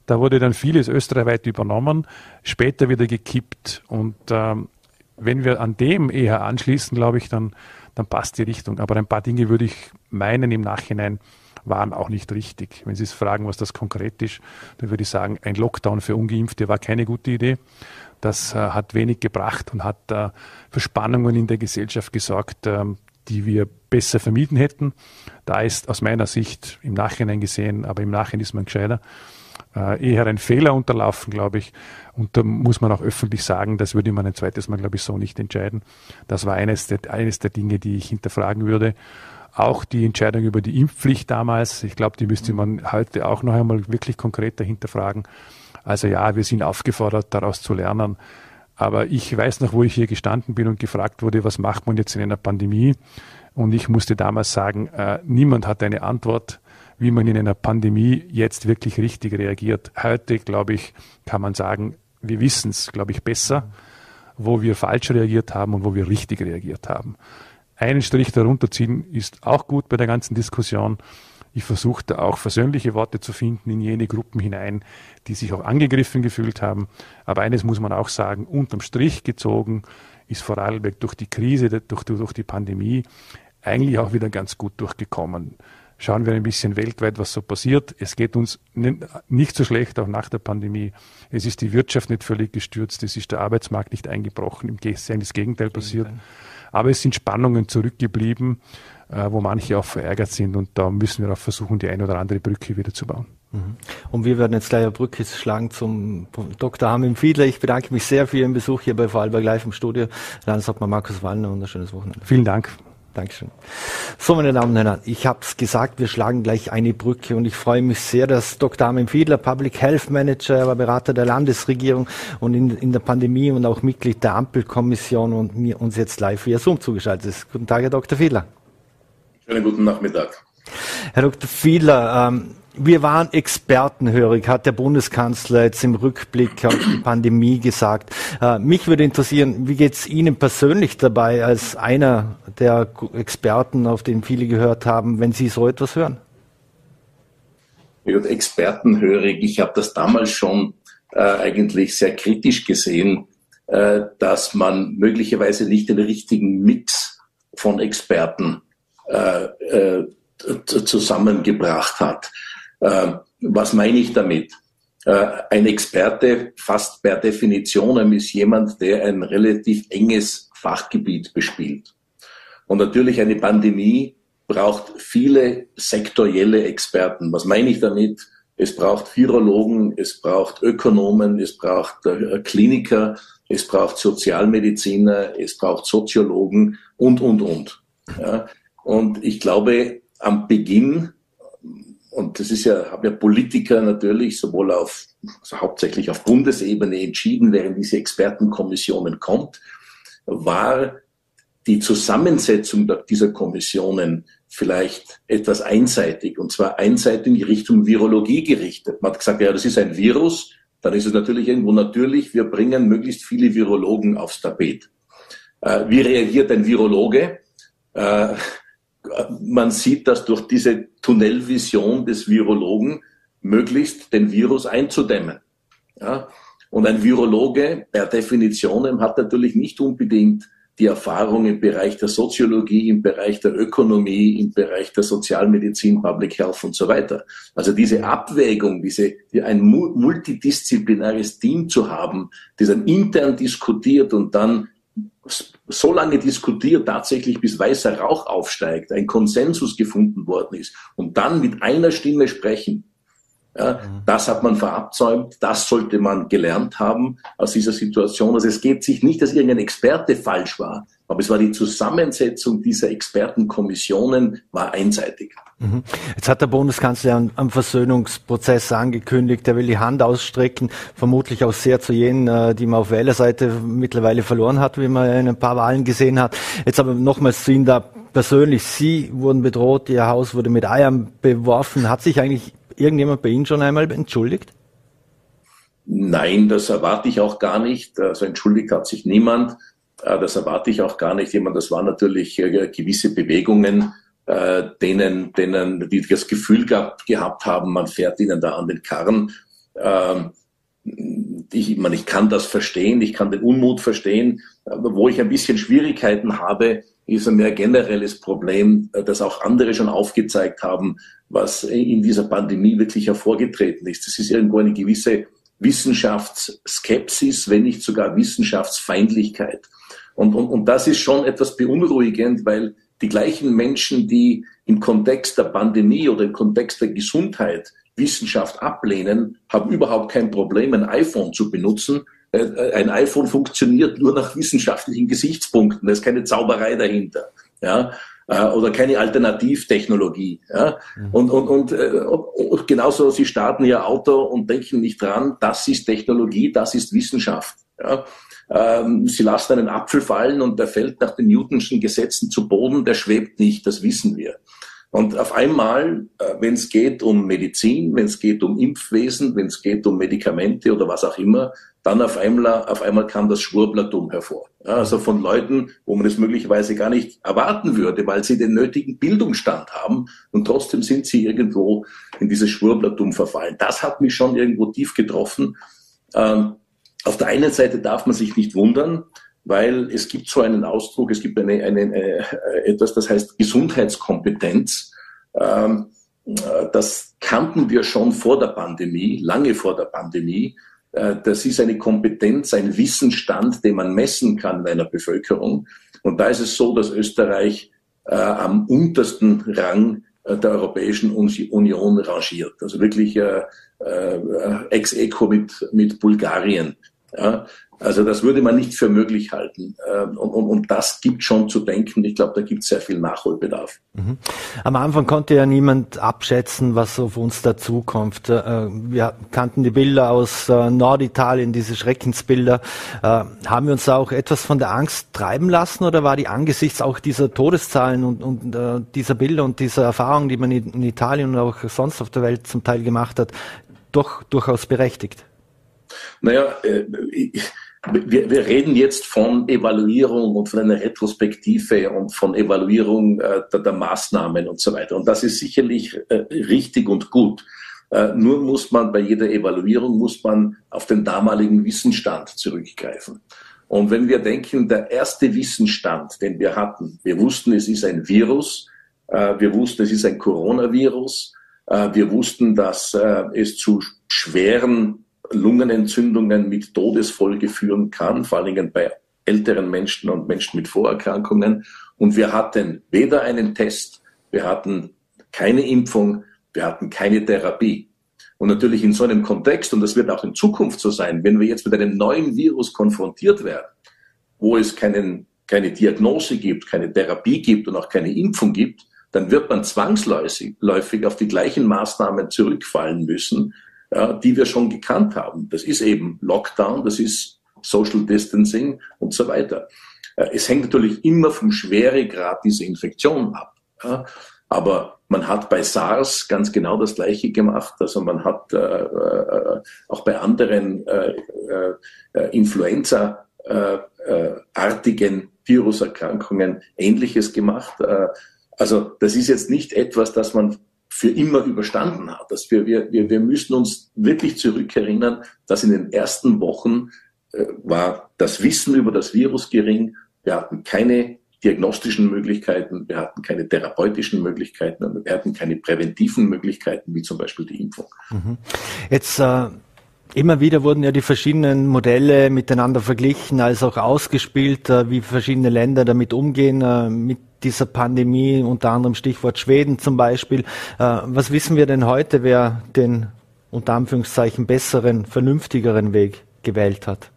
Da wurde dann vieles österreichweit übernommen, später wieder gekippt. Und ähm, wenn wir an dem eher anschließen, glaube ich, dann, dann passt die Richtung. Aber ein paar Dinge würde ich meinen im Nachhinein, waren auch nicht richtig. Wenn Sie es fragen, was das konkret ist, dann würde ich sagen, ein Lockdown für Ungeimpfte war keine gute Idee. Das äh, hat wenig gebracht und hat äh, für Spannungen in der Gesellschaft gesorgt, äh, die wir besser vermieden hätten. Da ist aus meiner Sicht im Nachhinein gesehen, aber im Nachhinein ist man gescheiter, äh, eher ein Fehler unterlaufen, glaube ich. Und da muss man auch öffentlich sagen, das würde man ein zweites Mal, glaube ich, so nicht entscheiden. Das war eines der, eines der Dinge, die ich hinterfragen würde. Auch die Entscheidung über die Impfpflicht damals, ich glaube, die müsste man heute auch noch einmal wirklich konkret dahinter fragen. Also ja, wir sind aufgefordert, daraus zu lernen. Aber ich weiß noch, wo ich hier gestanden bin und gefragt wurde, was macht man jetzt in einer Pandemie? Und ich musste damals sagen, äh, niemand hat eine Antwort. wie man in einer Pandemie jetzt wirklich richtig reagiert. Heute, glaube ich, kann man sagen, wir wissen es, glaube ich, besser, wo wir falsch reagiert haben und wo wir richtig reagiert haben. Einen Strich darunter ziehen ist auch gut bei der ganzen Diskussion. Ich versuchte auch versöhnliche Worte zu finden in jene Gruppen hinein, die sich auch angegriffen gefühlt haben. Aber eines muss man auch sagen, unterm Strich gezogen ist Vorarlberg durch die Krise, durch, durch die Pandemie eigentlich auch wieder ganz gut durchgekommen. Schauen wir ein bisschen weltweit, was so passiert. Es geht uns nicht so schlecht, auch nach der Pandemie. Es ist die Wirtschaft nicht völlig gestürzt, es ist der Arbeitsmarkt nicht eingebrochen, im Gegenteil, das Gegenteil passiert. Aber es sind Spannungen zurückgeblieben, äh, wo manche auch verärgert sind und da müssen wir auch versuchen, die eine oder andere Brücke wieder zu bauen. Mhm. Und wir werden jetzt gleich eine Brücke schlagen zum Dr. Armin Fiedler. Ich bedanke mich sehr für Ihren Besuch hier bei Vorarlberg Live im Studio. Landeshauptmann Markus Wallner und ein schönes Wochenende. Vielen Dank. Dankeschön. So, meine Damen und Herren, ich habe es gesagt, wir schlagen gleich eine Brücke und ich freue mich sehr, dass Dr. Armin Fiedler, Public Health Manager, er war Berater der Landesregierung und in, in der Pandemie und auch Mitglied der Ampelkommission und mir uns jetzt live via Zoom zugeschaltet ist. Guten Tag, Herr Dr. Fiedler. Schönen guten Nachmittag. Herr Dr. Fiedler, ähm, wir waren expertenhörig, hat der Bundeskanzler jetzt im Rückblick auf die Pandemie gesagt. Äh, mich würde interessieren, wie geht es Ihnen persönlich dabei als einer der Experten, auf den viele gehört haben, wenn Sie so etwas hören? Ja, expertenhörig, ich habe das damals schon äh, eigentlich sehr kritisch gesehen, äh, dass man möglicherweise nicht den richtigen Mix von Experten äh, äh, zusammengebracht hat. Äh, was meine ich damit? Äh, ein Experte fast per Definition ist jemand, der ein relativ enges Fachgebiet bespielt. Und natürlich eine Pandemie braucht viele sektorielle Experten. Was meine ich damit? Es braucht Virologen, es braucht Ökonomen, es braucht äh, Kliniker, es braucht Sozialmediziner, es braucht Soziologen und, und, und. Ja. Und ich glaube, am Beginn und das ist ja, haben ja Politiker natürlich sowohl auf, also hauptsächlich auf Bundesebene entschieden, während diese Expertenkommissionen kommt, war die Zusammensetzung dieser Kommissionen vielleicht etwas einseitig, und zwar einseitig in Richtung Virologie gerichtet. Man hat gesagt, ja, das ist ein Virus, dann ist es natürlich irgendwo natürlich, wir bringen möglichst viele Virologen aufs Tapet. Äh, wie reagiert ein Virologe? Äh, man sieht, dass durch diese Tunnelvision des Virologen möglichst den Virus einzudämmen. Ja? Und ein Virologe per Definition hat natürlich nicht unbedingt die Erfahrung im Bereich der Soziologie, im Bereich der Ökonomie, im Bereich der Sozialmedizin, Public Health und so weiter. Also diese Abwägung, diese, ein multidisziplinäres Team zu haben, das dann intern diskutiert und dann so lange diskutiert, tatsächlich bis weißer Rauch aufsteigt, ein Konsensus gefunden worden ist und dann mit einer Stimme sprechen, ja, mhm. das hat man verabsäumt, das sollte man gelernt haben aus dieser Situation. Also es geht sich nicht, dass irgendein Experte falsch war, aber es war die Zusammensetzung dieser Expertenkommissionen war einseitig. Mhm. Jetzt hat der Bundeskanzler einen, einen, Versöhnungsprozess angekündigt. Er will die Hand ausstrecken, vermutlich auch sehr zu jenen, äh, die man auf Wählerseite mittlerweile verloren hat, wie man in ein paar Wahlen gesehen hat. Jetzt aber nochmals zu Ihnen da persönlich. Sie wurden bedroht, Ihr Haus wurde mit Eiern beworfen. Hat sich eigentlich irgendjemand bei Ihnen schon einmal entschuldigt? Nein, das erwarte ich auch gar nicht. Also entschuldigt hat sich niemand. Äh, das erwarte ich auch gar nicht. Jemand, das waren natürlich äh, gewisse Bewegungen, äh, denen, denen, die das Gefühl gehabt, haben, man fährt ihnen da an den Karren. Ähm, ich, man, ich kann das verstehen, ich kann den Unmut verstehen. Wo ich ein bisschen Schwierigkeiten habe, ist ein mehr generelles Problem, das auch andere schon aufgezeigt haben, was in dieser Pandemie wirklich hervorgetreten ist. Das ist irgendwo eine gewisse Wissenschaftsskepsis, wenn nicht sogar Wissenschaftsfeindlichkeit. Und, und, und das ist schon etwas beunruhigend, weil die gleichen Menschen, die im Kontext der Pandemie oder im Kontext der Gesundheit Wissenschaft ablehnen, haben überhaupt kein Problem, ein iPhone zu benutzen. Äh, ein iPhone funktioniert nur nach wissenschaftlichen Gesichtspunkten. Da ist keine Zauberei dahinter. Ja, äh, oder keine Alternativtechnologie. Ja? Mhm. Und, und, und, äh, und genauso, sie starten ihr Auto und denken nicht dran, das ist Technologie, das ist Wissenschaft. Ja? Ähm, sie lassen einen Apfel fallen und der fällt nach den Newtonschen Gesetzen zu Boden, der schwebt nicht, das wissen wir. Und auf einmal, äh, wenn es geht um Medizin, wenn es geht um Impfwesen, wenn es geht um Medikamente oder was auch immer, dann auf einmal, auf einmal kam das Schwurblertum hervor. Ja, also von Leuten, wo man das möglicherweise gar nicht erwarten würde, weil sie den nötigen Bildungsstand haben und trotzdem sind sie irgendwo in dieses Schwurblertum verfallen. Das hat mich schon irgendwo tief getroffen. Ähm, auf der einen Seite darf man sich nicht wundern, weil es gibt so einen Ausdruck, es gibt eine, eine, eine äh, etwas, das heißt Gesundheitskompetenz. Ähm, äh, das kannten wir schon vor der Pandemie, lange vor der Pandemie. Äh, das ist eine Kompetenz, ein Wissensstand, den man messen kann in einer Bevölkerung. Und da ist es so, dass Österreich äh, am untersten Rang der Europäischen Union rangiert. Also wirklich äh, äh, ex equo mit, mit Bulgarien. Ja? Also das würde man nicht für möglich halten. Ähm, und, und, und das gibt schon zu denken. Ich glaube, da gibt es sehr viel Nachholbedarf. Mhm. Am Anfang konnte ja niemand abschätzen, was auf uns dazukommt. Äh, wir kannten die Bilder aus äh, Norditalien, diese Schreckensbilder. Äh, haben wir uns da auch etwas von der Angst treiben lassen oder war die angesichts auch dieser Todeszahlen und, und dieser Bilder und dieser Erfahrungen, die man in Italien und auch sonst auf der Welt zum Teil gemacht hat, doch durchaus berechtigt? Naja, äh, wir, wir reden jetzt von Evaluierung und von einer Retrospektive und von Evaluierung äh, der, der, Maßnahmen und so weiter. Und das ist sicherlich äh, richtig und gut. Äh, nur muss man bei jeder Evaluierung muss man auf den damaligen Wissensstand zurückgreifen. Und wenn wir denken, der erste Wissensstand, den wir hatten, wir wussten, es ist ein Virus, äh, wir wussten, es ist ein Coronavirus, äh, wir wussten, dass äh, es zu schweren Lungenentzündungen mit Todesfolge führen kann, vor allen Dingen bei älteren Menschen und Menschen mit Vorerkrankungen. Und wir hatten weder einen Test, wir hatten keine Impfung, wir hatten keine Therapie. Und natürlich in so einem Kontext, und das wird auch in Zukunft so sein, wenn wir jetzt mit einem neuen Virus konfrontiert werden, wo es keinen, keine Diagnose gibt, keine Therapie gibt und auch keine Impfung gibt, dann wird man zwangsläufig auf die gleichen Maßnahmen zurückfallen müssen, die wir schon gekannt haben. Das ist eben Lockdown, das ist Social Distancing und so weiter. Äh, es hängt natürlich immer vom Schweregrad dieser Infektion ab. Aber man hat bei SARS ganz genau das Gleiche gemacht. Also man hat äh, äh, auch bei anderen Influenza-artigen Viruserkrankungen Ähnliches gemacht. also das ist jetzt nicht etwas, das man für immer überstanden hat. Dass wir, wir, wir, müssen uns wirklich zurückerinnern, dass in den ersten Wochen äh, war das Wissen über das Virus gering. Wir hatten keine diagnostischen Möglichkeiten, wir hatten keine therapeutischen Möglichkeiten, wir hatten keine präventiven Möglichkeiten, wie zum Beispiel die Impfung. Mhm. Jetzt äh Immer wieder wurden ja die verschiedenen Modelle miteinander verglichen, als auch ausgespielt, äh, wie verschiedene Länder damit umgehen, äh, mit dieser Pandemie, unter anderem Stichwort Schweden zum Beispiel. Äh, was wissen wir denn heute, wer den unter Anführungszeichen besseren, vernünftigeren Weg gewählt hat?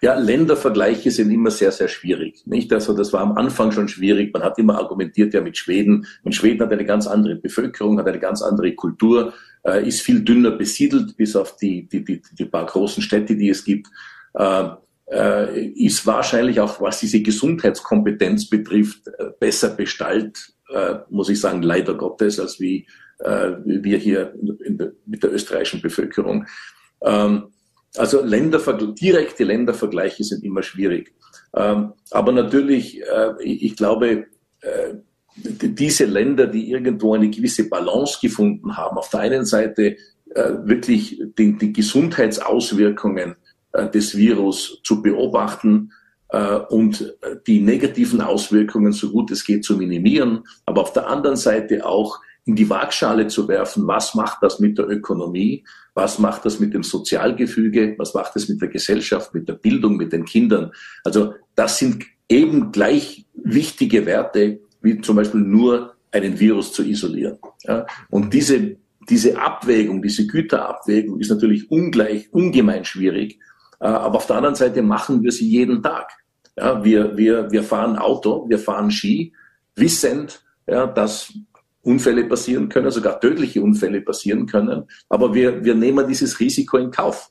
Ja, Ländervergleiche sind immer sehr, sehr schwierig. Nicht? Also das war am Anfang schon schwierig. Man hat immer argumentiert ja mit Schweden. Und Schweden hat eine ganz andere Bevölkerung, hat eine ganz andere Kultur, äh, ist viel dünner besiedelt, bis auf die, die, die, die paar großen Städte, die es gibt. Äh, ist wahrscheinlich auch, was diese Gesundheitskompetenz betrifft, äh, besser bestallt, äh, muss ich sagen, leider Gottes, als wie äh, wir hier mit der österreichischen Bevölkerung. Ähm, also Ländervergl direkte Ländervergleiche sind immer schwierig. Ähm, aber natürlich, äh, ich glaube, äh, diese Länder, die irgendwo eine gewisse Balance gefunden haben, auf der einen Seite äh, wirklich die, die Gesundheitsauswirkungen äh, des Virus zu beobachten äh, und die negativen Auswirkungen so gut es geht zu minimieren, aber auf der anderen Seite auch in die Waagschale zu werfen, was macht das mit der Ökonomie, was macht das mit dem Sozialgefüge, was macht das mit der Gesellschaft, mit der Bildung, mit den Kindern. Also das sind eben gleich wichtige Werte, wie zum Beispiel nur einen Virus zu isolieren. Und diese, diese Abwägung, diese Güterabwägung ist natürlich ungleich, ungemein schwierig. Äh, aber auf der anderen Seite machen wir sie jeden Tag. Ja, wir, wir, wir fahren Auto, wir fahren Ski, wissend, ja, dass Unfälle passieren können, sogar tödliche Unfälle passieren können. Aber wir, wir nehmen dieses Risiko in Kauf.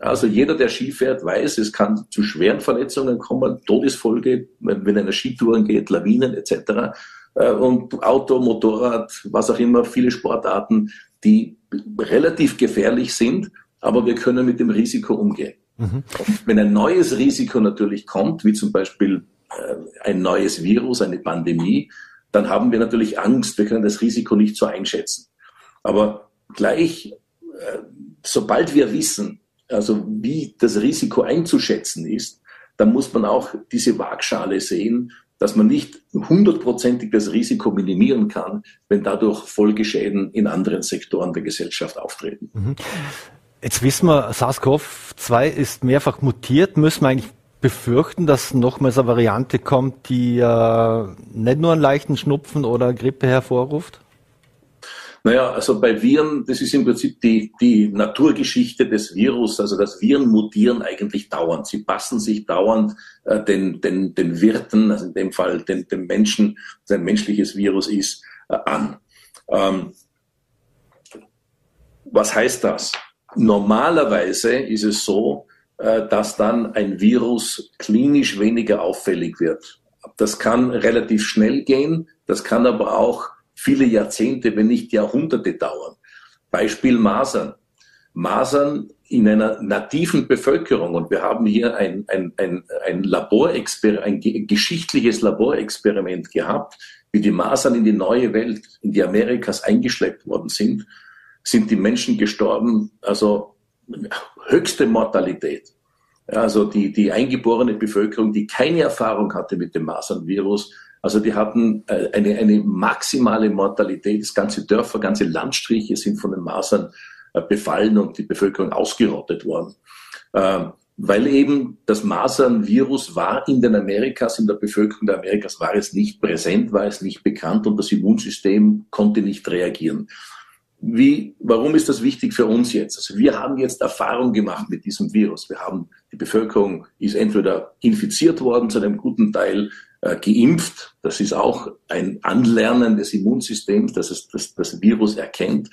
Also jeder, der Ski fährt, weiß, es kann zu schweren Verletzungen kommen, Todesfolge, wenn einer Skitouren geht, Lawinen etc. äh, und Auto, Motorrad, was auch immer, viele Sportarten, die relativ gefährlich sind, aber wir können mit dem Risiko umgehen. Mhm. Wenn ein neues Risiko natürlich kommt, wie zum Beispiel äh, ein neues Virus, eine Pandemie, dann haben wir natürlich Angst, wir können das Risiko nicht so einschätzen. Aber gleich, äh, sobald wir wissen, also wie das Risiko einzuschätzen ist, dann muss man auch diese Waagschale sehen, dass man nicht hundertprozentig das Risiko minimieren kann, wenn dadurch Folgeschäden in anderen Sektoren der Gesellschaft auftreten. Mhm. Jetzt wissen wir, SARS-CoV-2 ist mehrfach mutiert. Müssen wir eigentlich befürchten, dass nochmals eine Variante kommt, die äh, nicht nur einen leichten Schnupfen oder Grippe hervorruft? Naja, also bei Viren, das ist im Prinzip die, die Naturgeschichte des Virus. Also das Viren mutieren eigentlich dauernd. Sie passen sich dauernd äh, den, den, den Wirten, also in dem Fall den, den Menschen, ein menschliches Virus ist, äh, an. Ähm, was heißt das? Normalerweise ist es so, äh, dass dann ein Virus klinisch weniger auffällig wird. Das kann relativ schnell gehen, das kann aber auch viele Jahrzehnte, wenn nicht Jahrhunderte dauern. Beispiel Masern. Masern in einer nativen Bevölkerung, und wir haben hier ein, ein, ein, ein, Laborexper ein geschichtliches Laborexperiment gehabt, wie die Masern in die neue Welt, in die Amerikas eingeschleppt worden sind, sind die Menschen gestorben, also höchste Mortalität. Also die, die eingeborene Bevölkerung, die keine Erfahrung hatte mit dem Masernvirus, also die hatten äh, eine, eine maximale Mortalität. Das ganze Dörfer, ganze Landstriche sind von den Masern äh, befallen und die Bevölkerung ausgerottet worden. Ähm, weil eben das Masernvirus war in den Amerikas, in der Bevölkerung der Amerikas war es nicht präsent, war es nicht bekannt und das Immunsystem konnte nicht reagieren. Wie, warum ist das wichtig für uns jetzt? Also wir haben jetzt Erfahrung gemacht mit diesem Virus. Wir haben, die Bevölkerung ist entweder infiziert worden zu einem guten Teil, äh, geimpft. Das ist auch ein Anlernen des Immunsystems, dass es das, das Virus erkennt.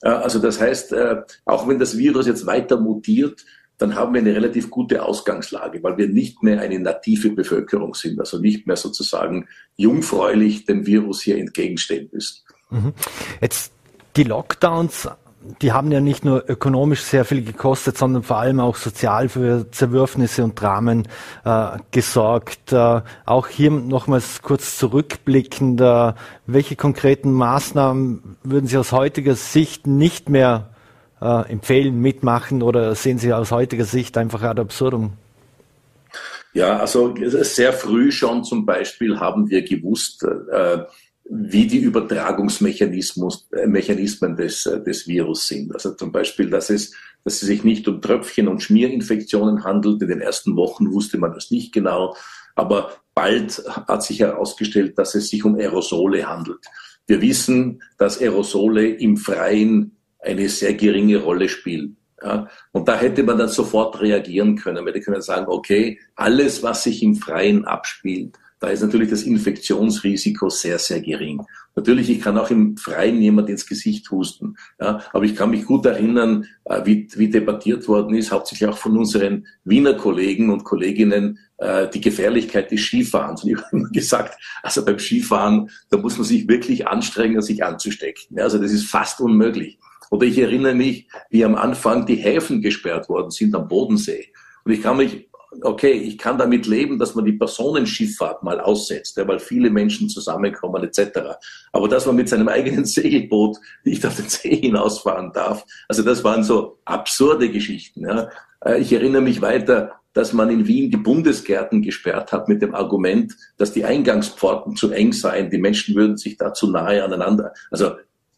Äh, also das heißt, äh, auch wenn das Virus jetzt weiter mutiert, dann haben wir eine relativ gute Ausgangslage, weil wir nicht mehr eine native Bevölkerung sind, also nicht mehr sozusagen jungfräulich dem Virus hier entgegenstehen müssen. Mhm. Jetzt die Lockdowns die haben ja nicht nur ökonomisch sehr viel gekostet, sondern vor allem auch sozial für Zerwürfnisse und Dramen äh, gesorgt. Äh, auch hier nochmals kurz zurückblickend, äh, welche konkreten Maßnahmen würden Sie aus heutiger Sicht nicht mehr äh, empfehlen, mitmachen oder sehen Sie aus heutiger Sicht einfach ad absurdum? Ja, also sehr früh schon zum Beispiel haben wir gewusst, äh, wie die Übertragungsmechanismen äh, des, äh, des Virus sind. Also zum Beispiel, dass es, dass es sich nicht um Tröpfchen- und Schmierinfektionen handelt. In den ersten Wochen wusste man das nicht genau. Aber bald hat sich herausgestellt, dass es sich um Aerosole handelt. Wir wissen, dass Aerosole im Freien eine sehr geringe Rolle spielen. Ja, und da hätte man dann sofort reagieren können. Man hätte können sagen, okay, alles, was sich im Freien abspielt, da ist natürlich das Infektionsrisiko sehr, sehr gering. Natürlich, ich kann auch im Freien jemand ins Gesicht husten. Ja, aber ich kann mich gut erinnern, äh, wie, wie debattiert worden ist, hauptsächlich auch von unseren Wiener Kollegen und Kolleginnen, äh, die Gefährlichkeit des Skifahrens. Und ich habe immer gesagt, also beim Skifahren, da muss man sich wirklich anstrengen, sich anzustecken. Ja, also das ist fast unmöglich. Oder ich erinnere mich, wie am Anfang die Häfen gesperrt worden sind am Bodensee. Und ich kann mich okay, ich kann damit leben, dass man die Personenschifffahrt mal aussetzt, ja, weil viele Menschen zusammenkommen etc. Aber dass man mit seinem eigenen Segelboot nicht auf den See hinausfahren darf, also das waren so absurde Geschichten. Ja. Äh, ich erinnere mich weiter, dass man in Wien die Bundesgärten gesperrt hat mit dem Argument, dass die Eingangspforten zu eng seien, die Menschen würden sich da zu nahe aneinander. Also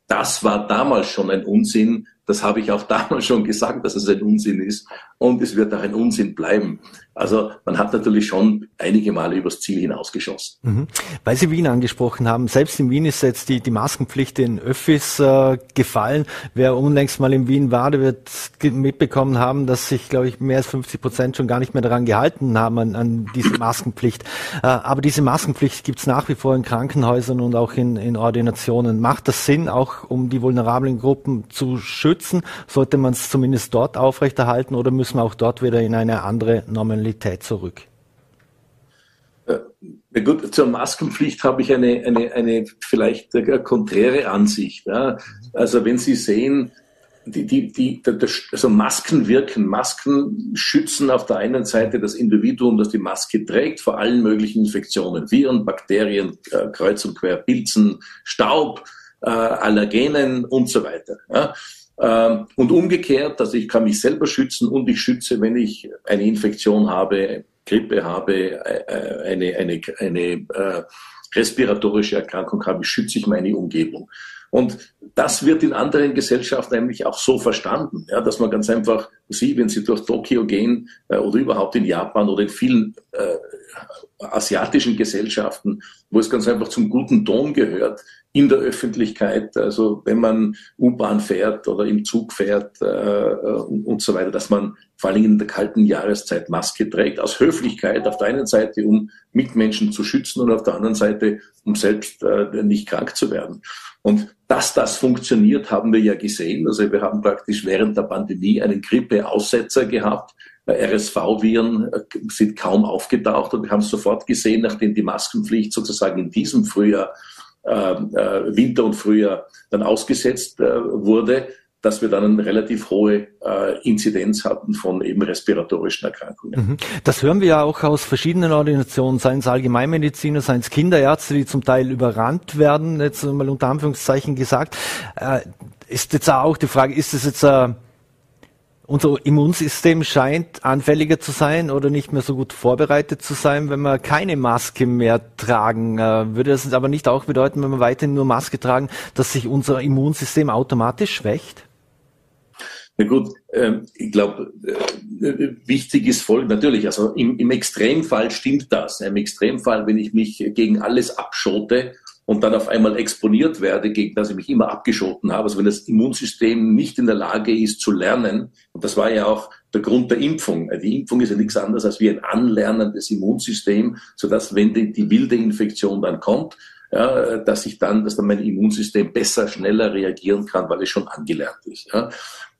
das war damals schon ein Unsinn, das habe ich auch damals schon gesagt, dass es ein Unsinn ist und es wird auch ein Unsinn bleiben. Also man hat natürlich schon einige Male übers Ziel hinausgeschossen. Mhm. Weil Sie Wien angesprochen haben, selbst in Wien ist jetzt die, die Maskenpflicht in Öffis äh, gefallen. Wer unlängst mal in Wien war, der wird mitbekommen haben, dass sich, glaube ich, mehr als 50 Prozent schon gar nicht mehr daran gehalten haben, an, an diese Maskenpflicht. Äh, aber diese Maskenpflicht gibt es nach wie vor in Krankenhäusern und auch in, in Ordinationen. Macht das Sinn, auch um die vulnerablen Gruppen zu schützen? Sollte man es zumindest dort aufrechterhalten oder müssen wir auch dort wieder in eine andere Normalität zurück? äh, gut, zur Maskenpflicht habe ich eine, eine, eine vielleicht eine konträre Ansicht. Ja. Also wenn Sie sehen, die, die, die, also Masken wirken, Masken schützen auf der einen Seite das Individuum, das die Maske trägt, vor allen möglichen Infektionen, Viren, Bakterien, äh, kreuz und quer, Pilzen, Staub, äh, Allergenen und so weiter. Ja. Ähm, und umgekehrt, also ich kann mich selber schützen und ich schütze, wenn ich eine Infektion habe, Grippe habe, äh, äh, eine, eine, eine äh, respiratorische Erkrankung habe, schütze ich meine Umgebung. Und das wird in anderen Gesellschaften eigentlich auch so verstanden, ja, dass man ganz einfach sieht, wenn Sie durch Tokio gehen oder überhaupt in Japan oder in vielen äh, asiatischen Gesellschaften, wo es ganz einfach zum guten Ton gehört, in der Öffentlichkeit, also wenn man U-Bahn fährt oder im Zug fährt äh, und, und so weiter, dass man vor allem in der kalten Jahreszeit Maske trägt, aus Höflichkeit auf der einen Seite, um Mitmenschen zu schützen und auf der anderen Seite, um selbst äh, nicht krank zu werden. Und dass das funktioniert, haben wir ja gesehen. Also wir haben praktisch während der Pandemie einen Grippeaussetzer gehabt. RSV-Viren äh, sind kaum aufgetaucht und wir haben sofort gesehen, nachdem die Maskenpflicht sozusagen in diesem Frühjahr äh, Winter und Frühjahr dann ausgesetzt äh, wurde, dass wir dann eine relativ hohe äh, Inzidenz hatten von eben respiratorischen Erkrankungen. Mhm. Das hören wir ja auch aus verschiedenen Organisationen, seien es Allgemeinmediziner, seien es Kinderärzte, die zum Teil überrannt werden, jetzt mal unter Anführungszeichen gesagt. Äh, ist jetzt auch die Frage, ist es jetzt äh, unser Immunsystem scheint anfälliger zu sein oder nicht mehr so gut vorbereitet zu sein, wenn wir keine Maske mehr tragen. Äh, würde das aber nicht auch bedeuten, wenn wir weiterhin nur Maske tragen, dass sich unser Immunsystem automatisch schwächt? Na gut, ähm, ich glaube, äh, wichtig ist folgendes, natürlich, also im, im Extremfall stimmt das. Im Extremfall, wenn ich mich gegen alles abschote und dann auf einmal exponiert werde, gegen das ich mich immer abgeschoten habe. Also wenn das Immunsystem nicht in der Lage ist zu lernen, und das war ja auch der Grund der Impfung. Die Impfung ist ja nichts anderes als wie ein Anlernen des Immunsystems, sodass wenn die, die wilde Infektion dann kommt, ja, dass ich dann, dass dann mein Immunsystem besser, schneller reagieren kann, weil es schon angelernt ist. Ja.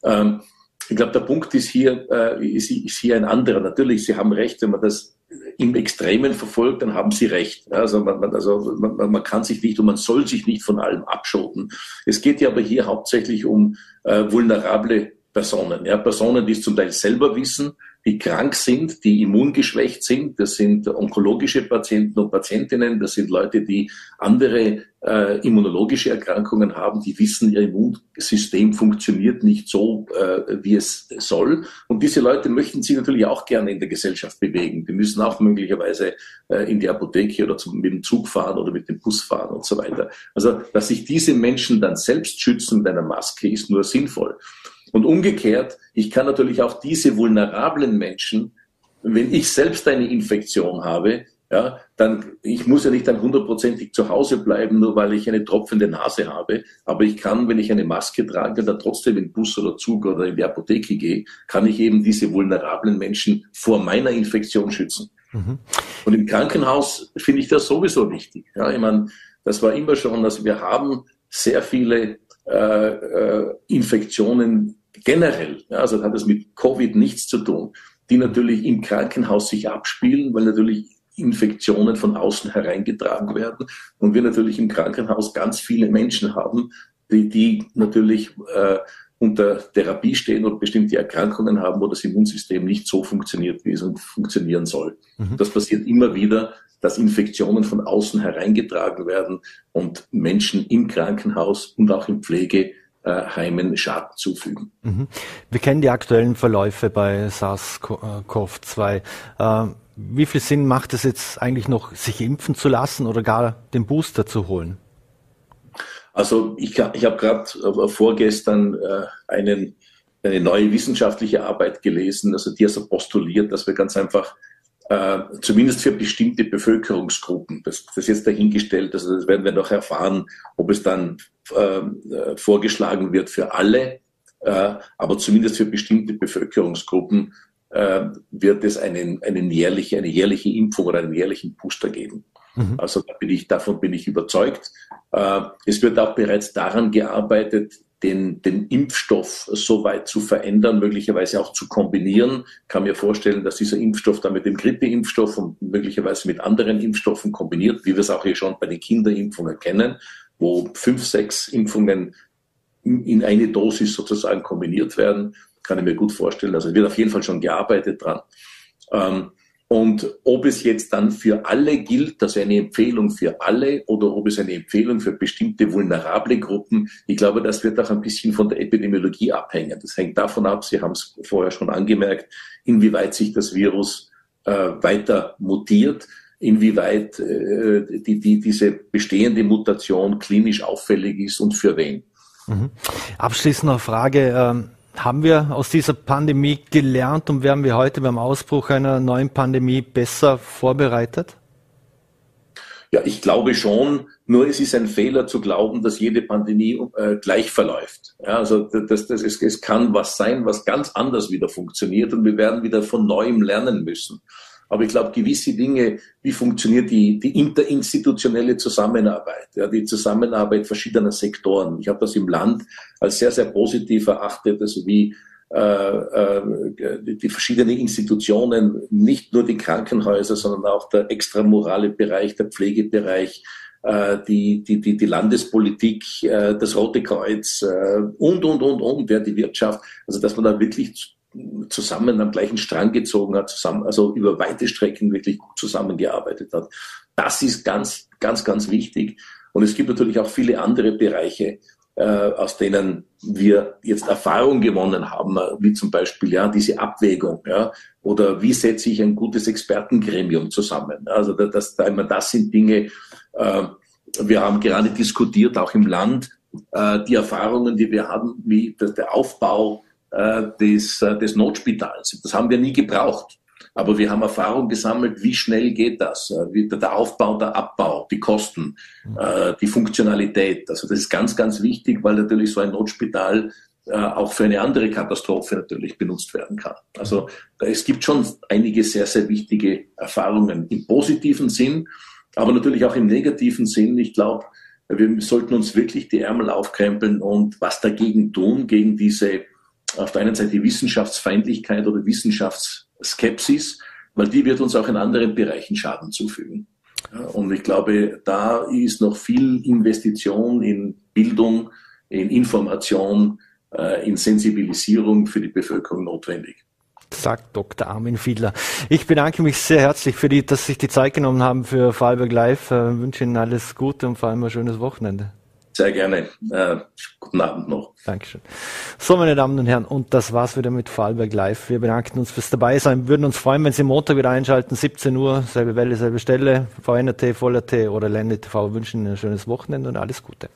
Ähm, ich glaube, der Punkt ist hier, äh, ist, ist hier ein anderer. Natürlich, Sie haben recht, wenn man das im Extremen verfolgt, dann haben Sie recht. Also man, man, also man, man kann sich nicht und man soll sich nicht von allem abschoten. Es geht ja aber hier hauptsächlich um äh, vulnerable Personen. Ja, Personen, die es zum Teil selber wissen, die krank sind, die immungeschwächt sind. Das sind onkologische Patienten und Patientinnen. Das sind Leute, die andere äh, immunologische Erkrankungen haben, die wissen, ihr Immunsystem funktioniert nicht so, äh, wie es soll. Und diese Leute möchten sich natürlich auch gerne in der Gesellschaft bewegen. Die müssen auch möglicherweise äh, in die Apotheke oder zum, mit dem Zug fahren oder mit dem Bus fahren und so weiter. Also, dass sich diese Menschen dann selbst schützen mit einer Maske, ist nur sinnvoll. Und umgekehrt, ich kann natürlich auch diese vulnerablen Menschen, wenn ich selbst eine Infektion habe, ja, dann, ich muss ja nicht dann hundertprozentig zu Hause bleiben, nur weil ich eine tropfende Nase habe. Aber ich kann, wenn ich eine Maske trage, dann trotzdem in Bus oder Zug oder in die Apotheke gehe, kann ich eben diese vulnerablen Menschen vor meiner Infektion schützen. Mhm. Und im Krankenhaus finde ich das sowieso wichtig. Ja, ich meine, das war immer schon, dass wir haben sehr viele äh, äh, Infektionen generell, ja, also hat das mit Covid nichts zu tun, die natürlich im Krankenhaus sich abspielen, weil natürlich Infektionen von außen hereingetragen werden und wir natürlich im Krankenhaus ganz viele Menschen haben, die, die natürlich äh, unter Therapie stehen oder bestimmte Erkrankungen haben, wo das Immunsystem nicht so funktioniert, wie es funktionieren soll. Mhm. Das passiert immer wieder, dass Infektionen von außen hereingetragen werden und Menschen im Krankenhaus und auch in Pflege Heimen Schaden zufügen. Mhm. Wir kennen die aktuellen Verläufe bei SARS-CoV-2. Äh, wie viel Sinn macht es jetzt eigentlich noch, sich impfen zu lassen oder gar den Booster zu holen? Also ich, ich habe gerade äh, vorgestern äh, einen, eine neue wissenschaftliche Arbeit gelesen, also die also postuliert, dass wir ganz einfach äh, zumindest für bestimmte Bevölkerungsgruppen. Das, das ist jetzt dahingestellt, also das werden wir noch erfahren, ob es dann ähm, äh, vorgeschlagen wird für alle, äh, aber zumindest für bestimmte Bevölkerungsgruppen äh, wird es einen, einen jährliche, eine jährliche Impfung oder einen jährlichen Booster geben. Mhm. Also da bin ich, davon bin ich überzeugt. Es wird auch bereits daran gearbeitet, den, den Impfstoff so weit zu verändern, möglicherweise auch zu kombinieren. Ich kann mir vorstellen, dass dieser Impfstoff dann mit dem Grippeimpfstoff und möglicherweise mit anderen Impfstoffen kombiniert, wie wir es auch hier schon bei den Kinderimpfungen kennen, wo fünf, sechs Impfungen in eine Dosis sozusagen kombiniert werden. Kann ich mir gut vorstellen. Also wird auf jeden Fall schon gearbeitet dran. Ähm, und ob es jetzt dann für alle gilt, dass eine Empfehlung für alle oder ob es eine Empfehlung für bestimmte vulnerable Gruppen, ich glaube, das wird auch ein bisschen von der Epidemiologie abhängen. Das hängt davon ab, Sie haben es vorher schon angemerkt, inwieweit sich das Virus äh, weiter mutiert, inwieweit äh, die, die, diese bestehende Mutation klinisch auffällig ist und für wen. Mhm. Abschließend noch Frage. Ähm haben wir aus dieser Pandemie gelernt und werden wir heute beim Ausbruch einer neuen Pandemie besser vorbereitet? Ja, ich glaube schon. Nur es ist ein Fehler zu glauben, dass jede Pandemie äh, gleich verläuft. Ja, also das, das, es, es kann was sein, was ganz anders wieder funktioniert und wir werden wieder von neuem lernen müssen. Aber ich glaube, gewisse Dinge, wie funktioniert die, die interinstitutionelle Zusammenarbeit, ja, die Zusammenarbeit verschiedener Sektoren. Ich habe das im Land als sehr, sehr positiv erachtet, also wie äh, äh, die verschiedenen Institutionen, nicht nur die Krankenhäuser, sondern auch der extramorale Bereich, der Pflegebereich, äh, die, die, die, die Landespolitik, äh, das Rote Kreuz äh, und, und, und, und, ja, die Wirtschaft. Also dass man da wirklich zusammen am gleichen Strang gezogen hat, zusammen, also über weite Strecken wirklich gut zusammengearbeitet hat. Das ist ganz, ganz, ganz wichtig. Und es gibt natürlich auch viele andere Bereiche, äh, aus denen wir jetzt Erfahrung gewonnen haben, wie zum Beispiel ja diese Abwägung, ja, oder wie setze ich ein gutes Expertengremium zusammen. Also das, das, sind Dinge. Äh, wir haben gerade diskutiert, auch im Land, äh, die Erfahrungen, die wir haben, wie der Aufbau äh, des, äh, des Notspitals. Das haben wir nie gebraucht. Aber wir haben Erfahrung gesammelt, wie schnell geht das? Äh, wie der Aufbau, der Abbau, die Kosten, mhm. äh, die Funktionalität. Also das ist ganz, ganz wichtig, weil natürlich so ein Notspital äh, auch für eine andere Katastrophe natürlich benutzt werden kann. Also es gibt schon einige sehr, sehr wichtige Erfahrungen im positiven Sinn, aber natürlich auch im negativen Sinn. Ich glaube, wir sollten uns wirklich die Ärmel aufkrempeln und was dagegen tun, gegen diese auf der einen Seite die Wissenschaftsfeindlichkeit oder Wissenschaftsskepsis, weil die wird uns auch in anderen Bereichen Schaden zufügen. Und ich glaube, da ist noch viel Investition in Bildung, in Information, äh, in Sensibilisierung für die Bevölkerung notwendig sagt Dr. Armin Fiedler. Ich bedanke mich sehr herzlich für die, dass Sie sich die Zeit genommen haben für Vorarlberg Live. Ich äh, wünsche Ihnen alles Gute und vor allem ein schönes Wochenende. Sehr gerne. Äh, guten Abend noch. Dankeschön. So, meine Damen und Herren, und das war's wieder mit Vorarlberg Live. Wir bedanken uns fürs Dabeisein. Wir würden uns freuen, wenn Sie Montag wieder einschalten, 17 Uhr, selbe Welle, selbe Stelle, VNRT, VollRT oder Ländle. Wir wünschen Ihnen ein schönes Wochenende und alles Gute.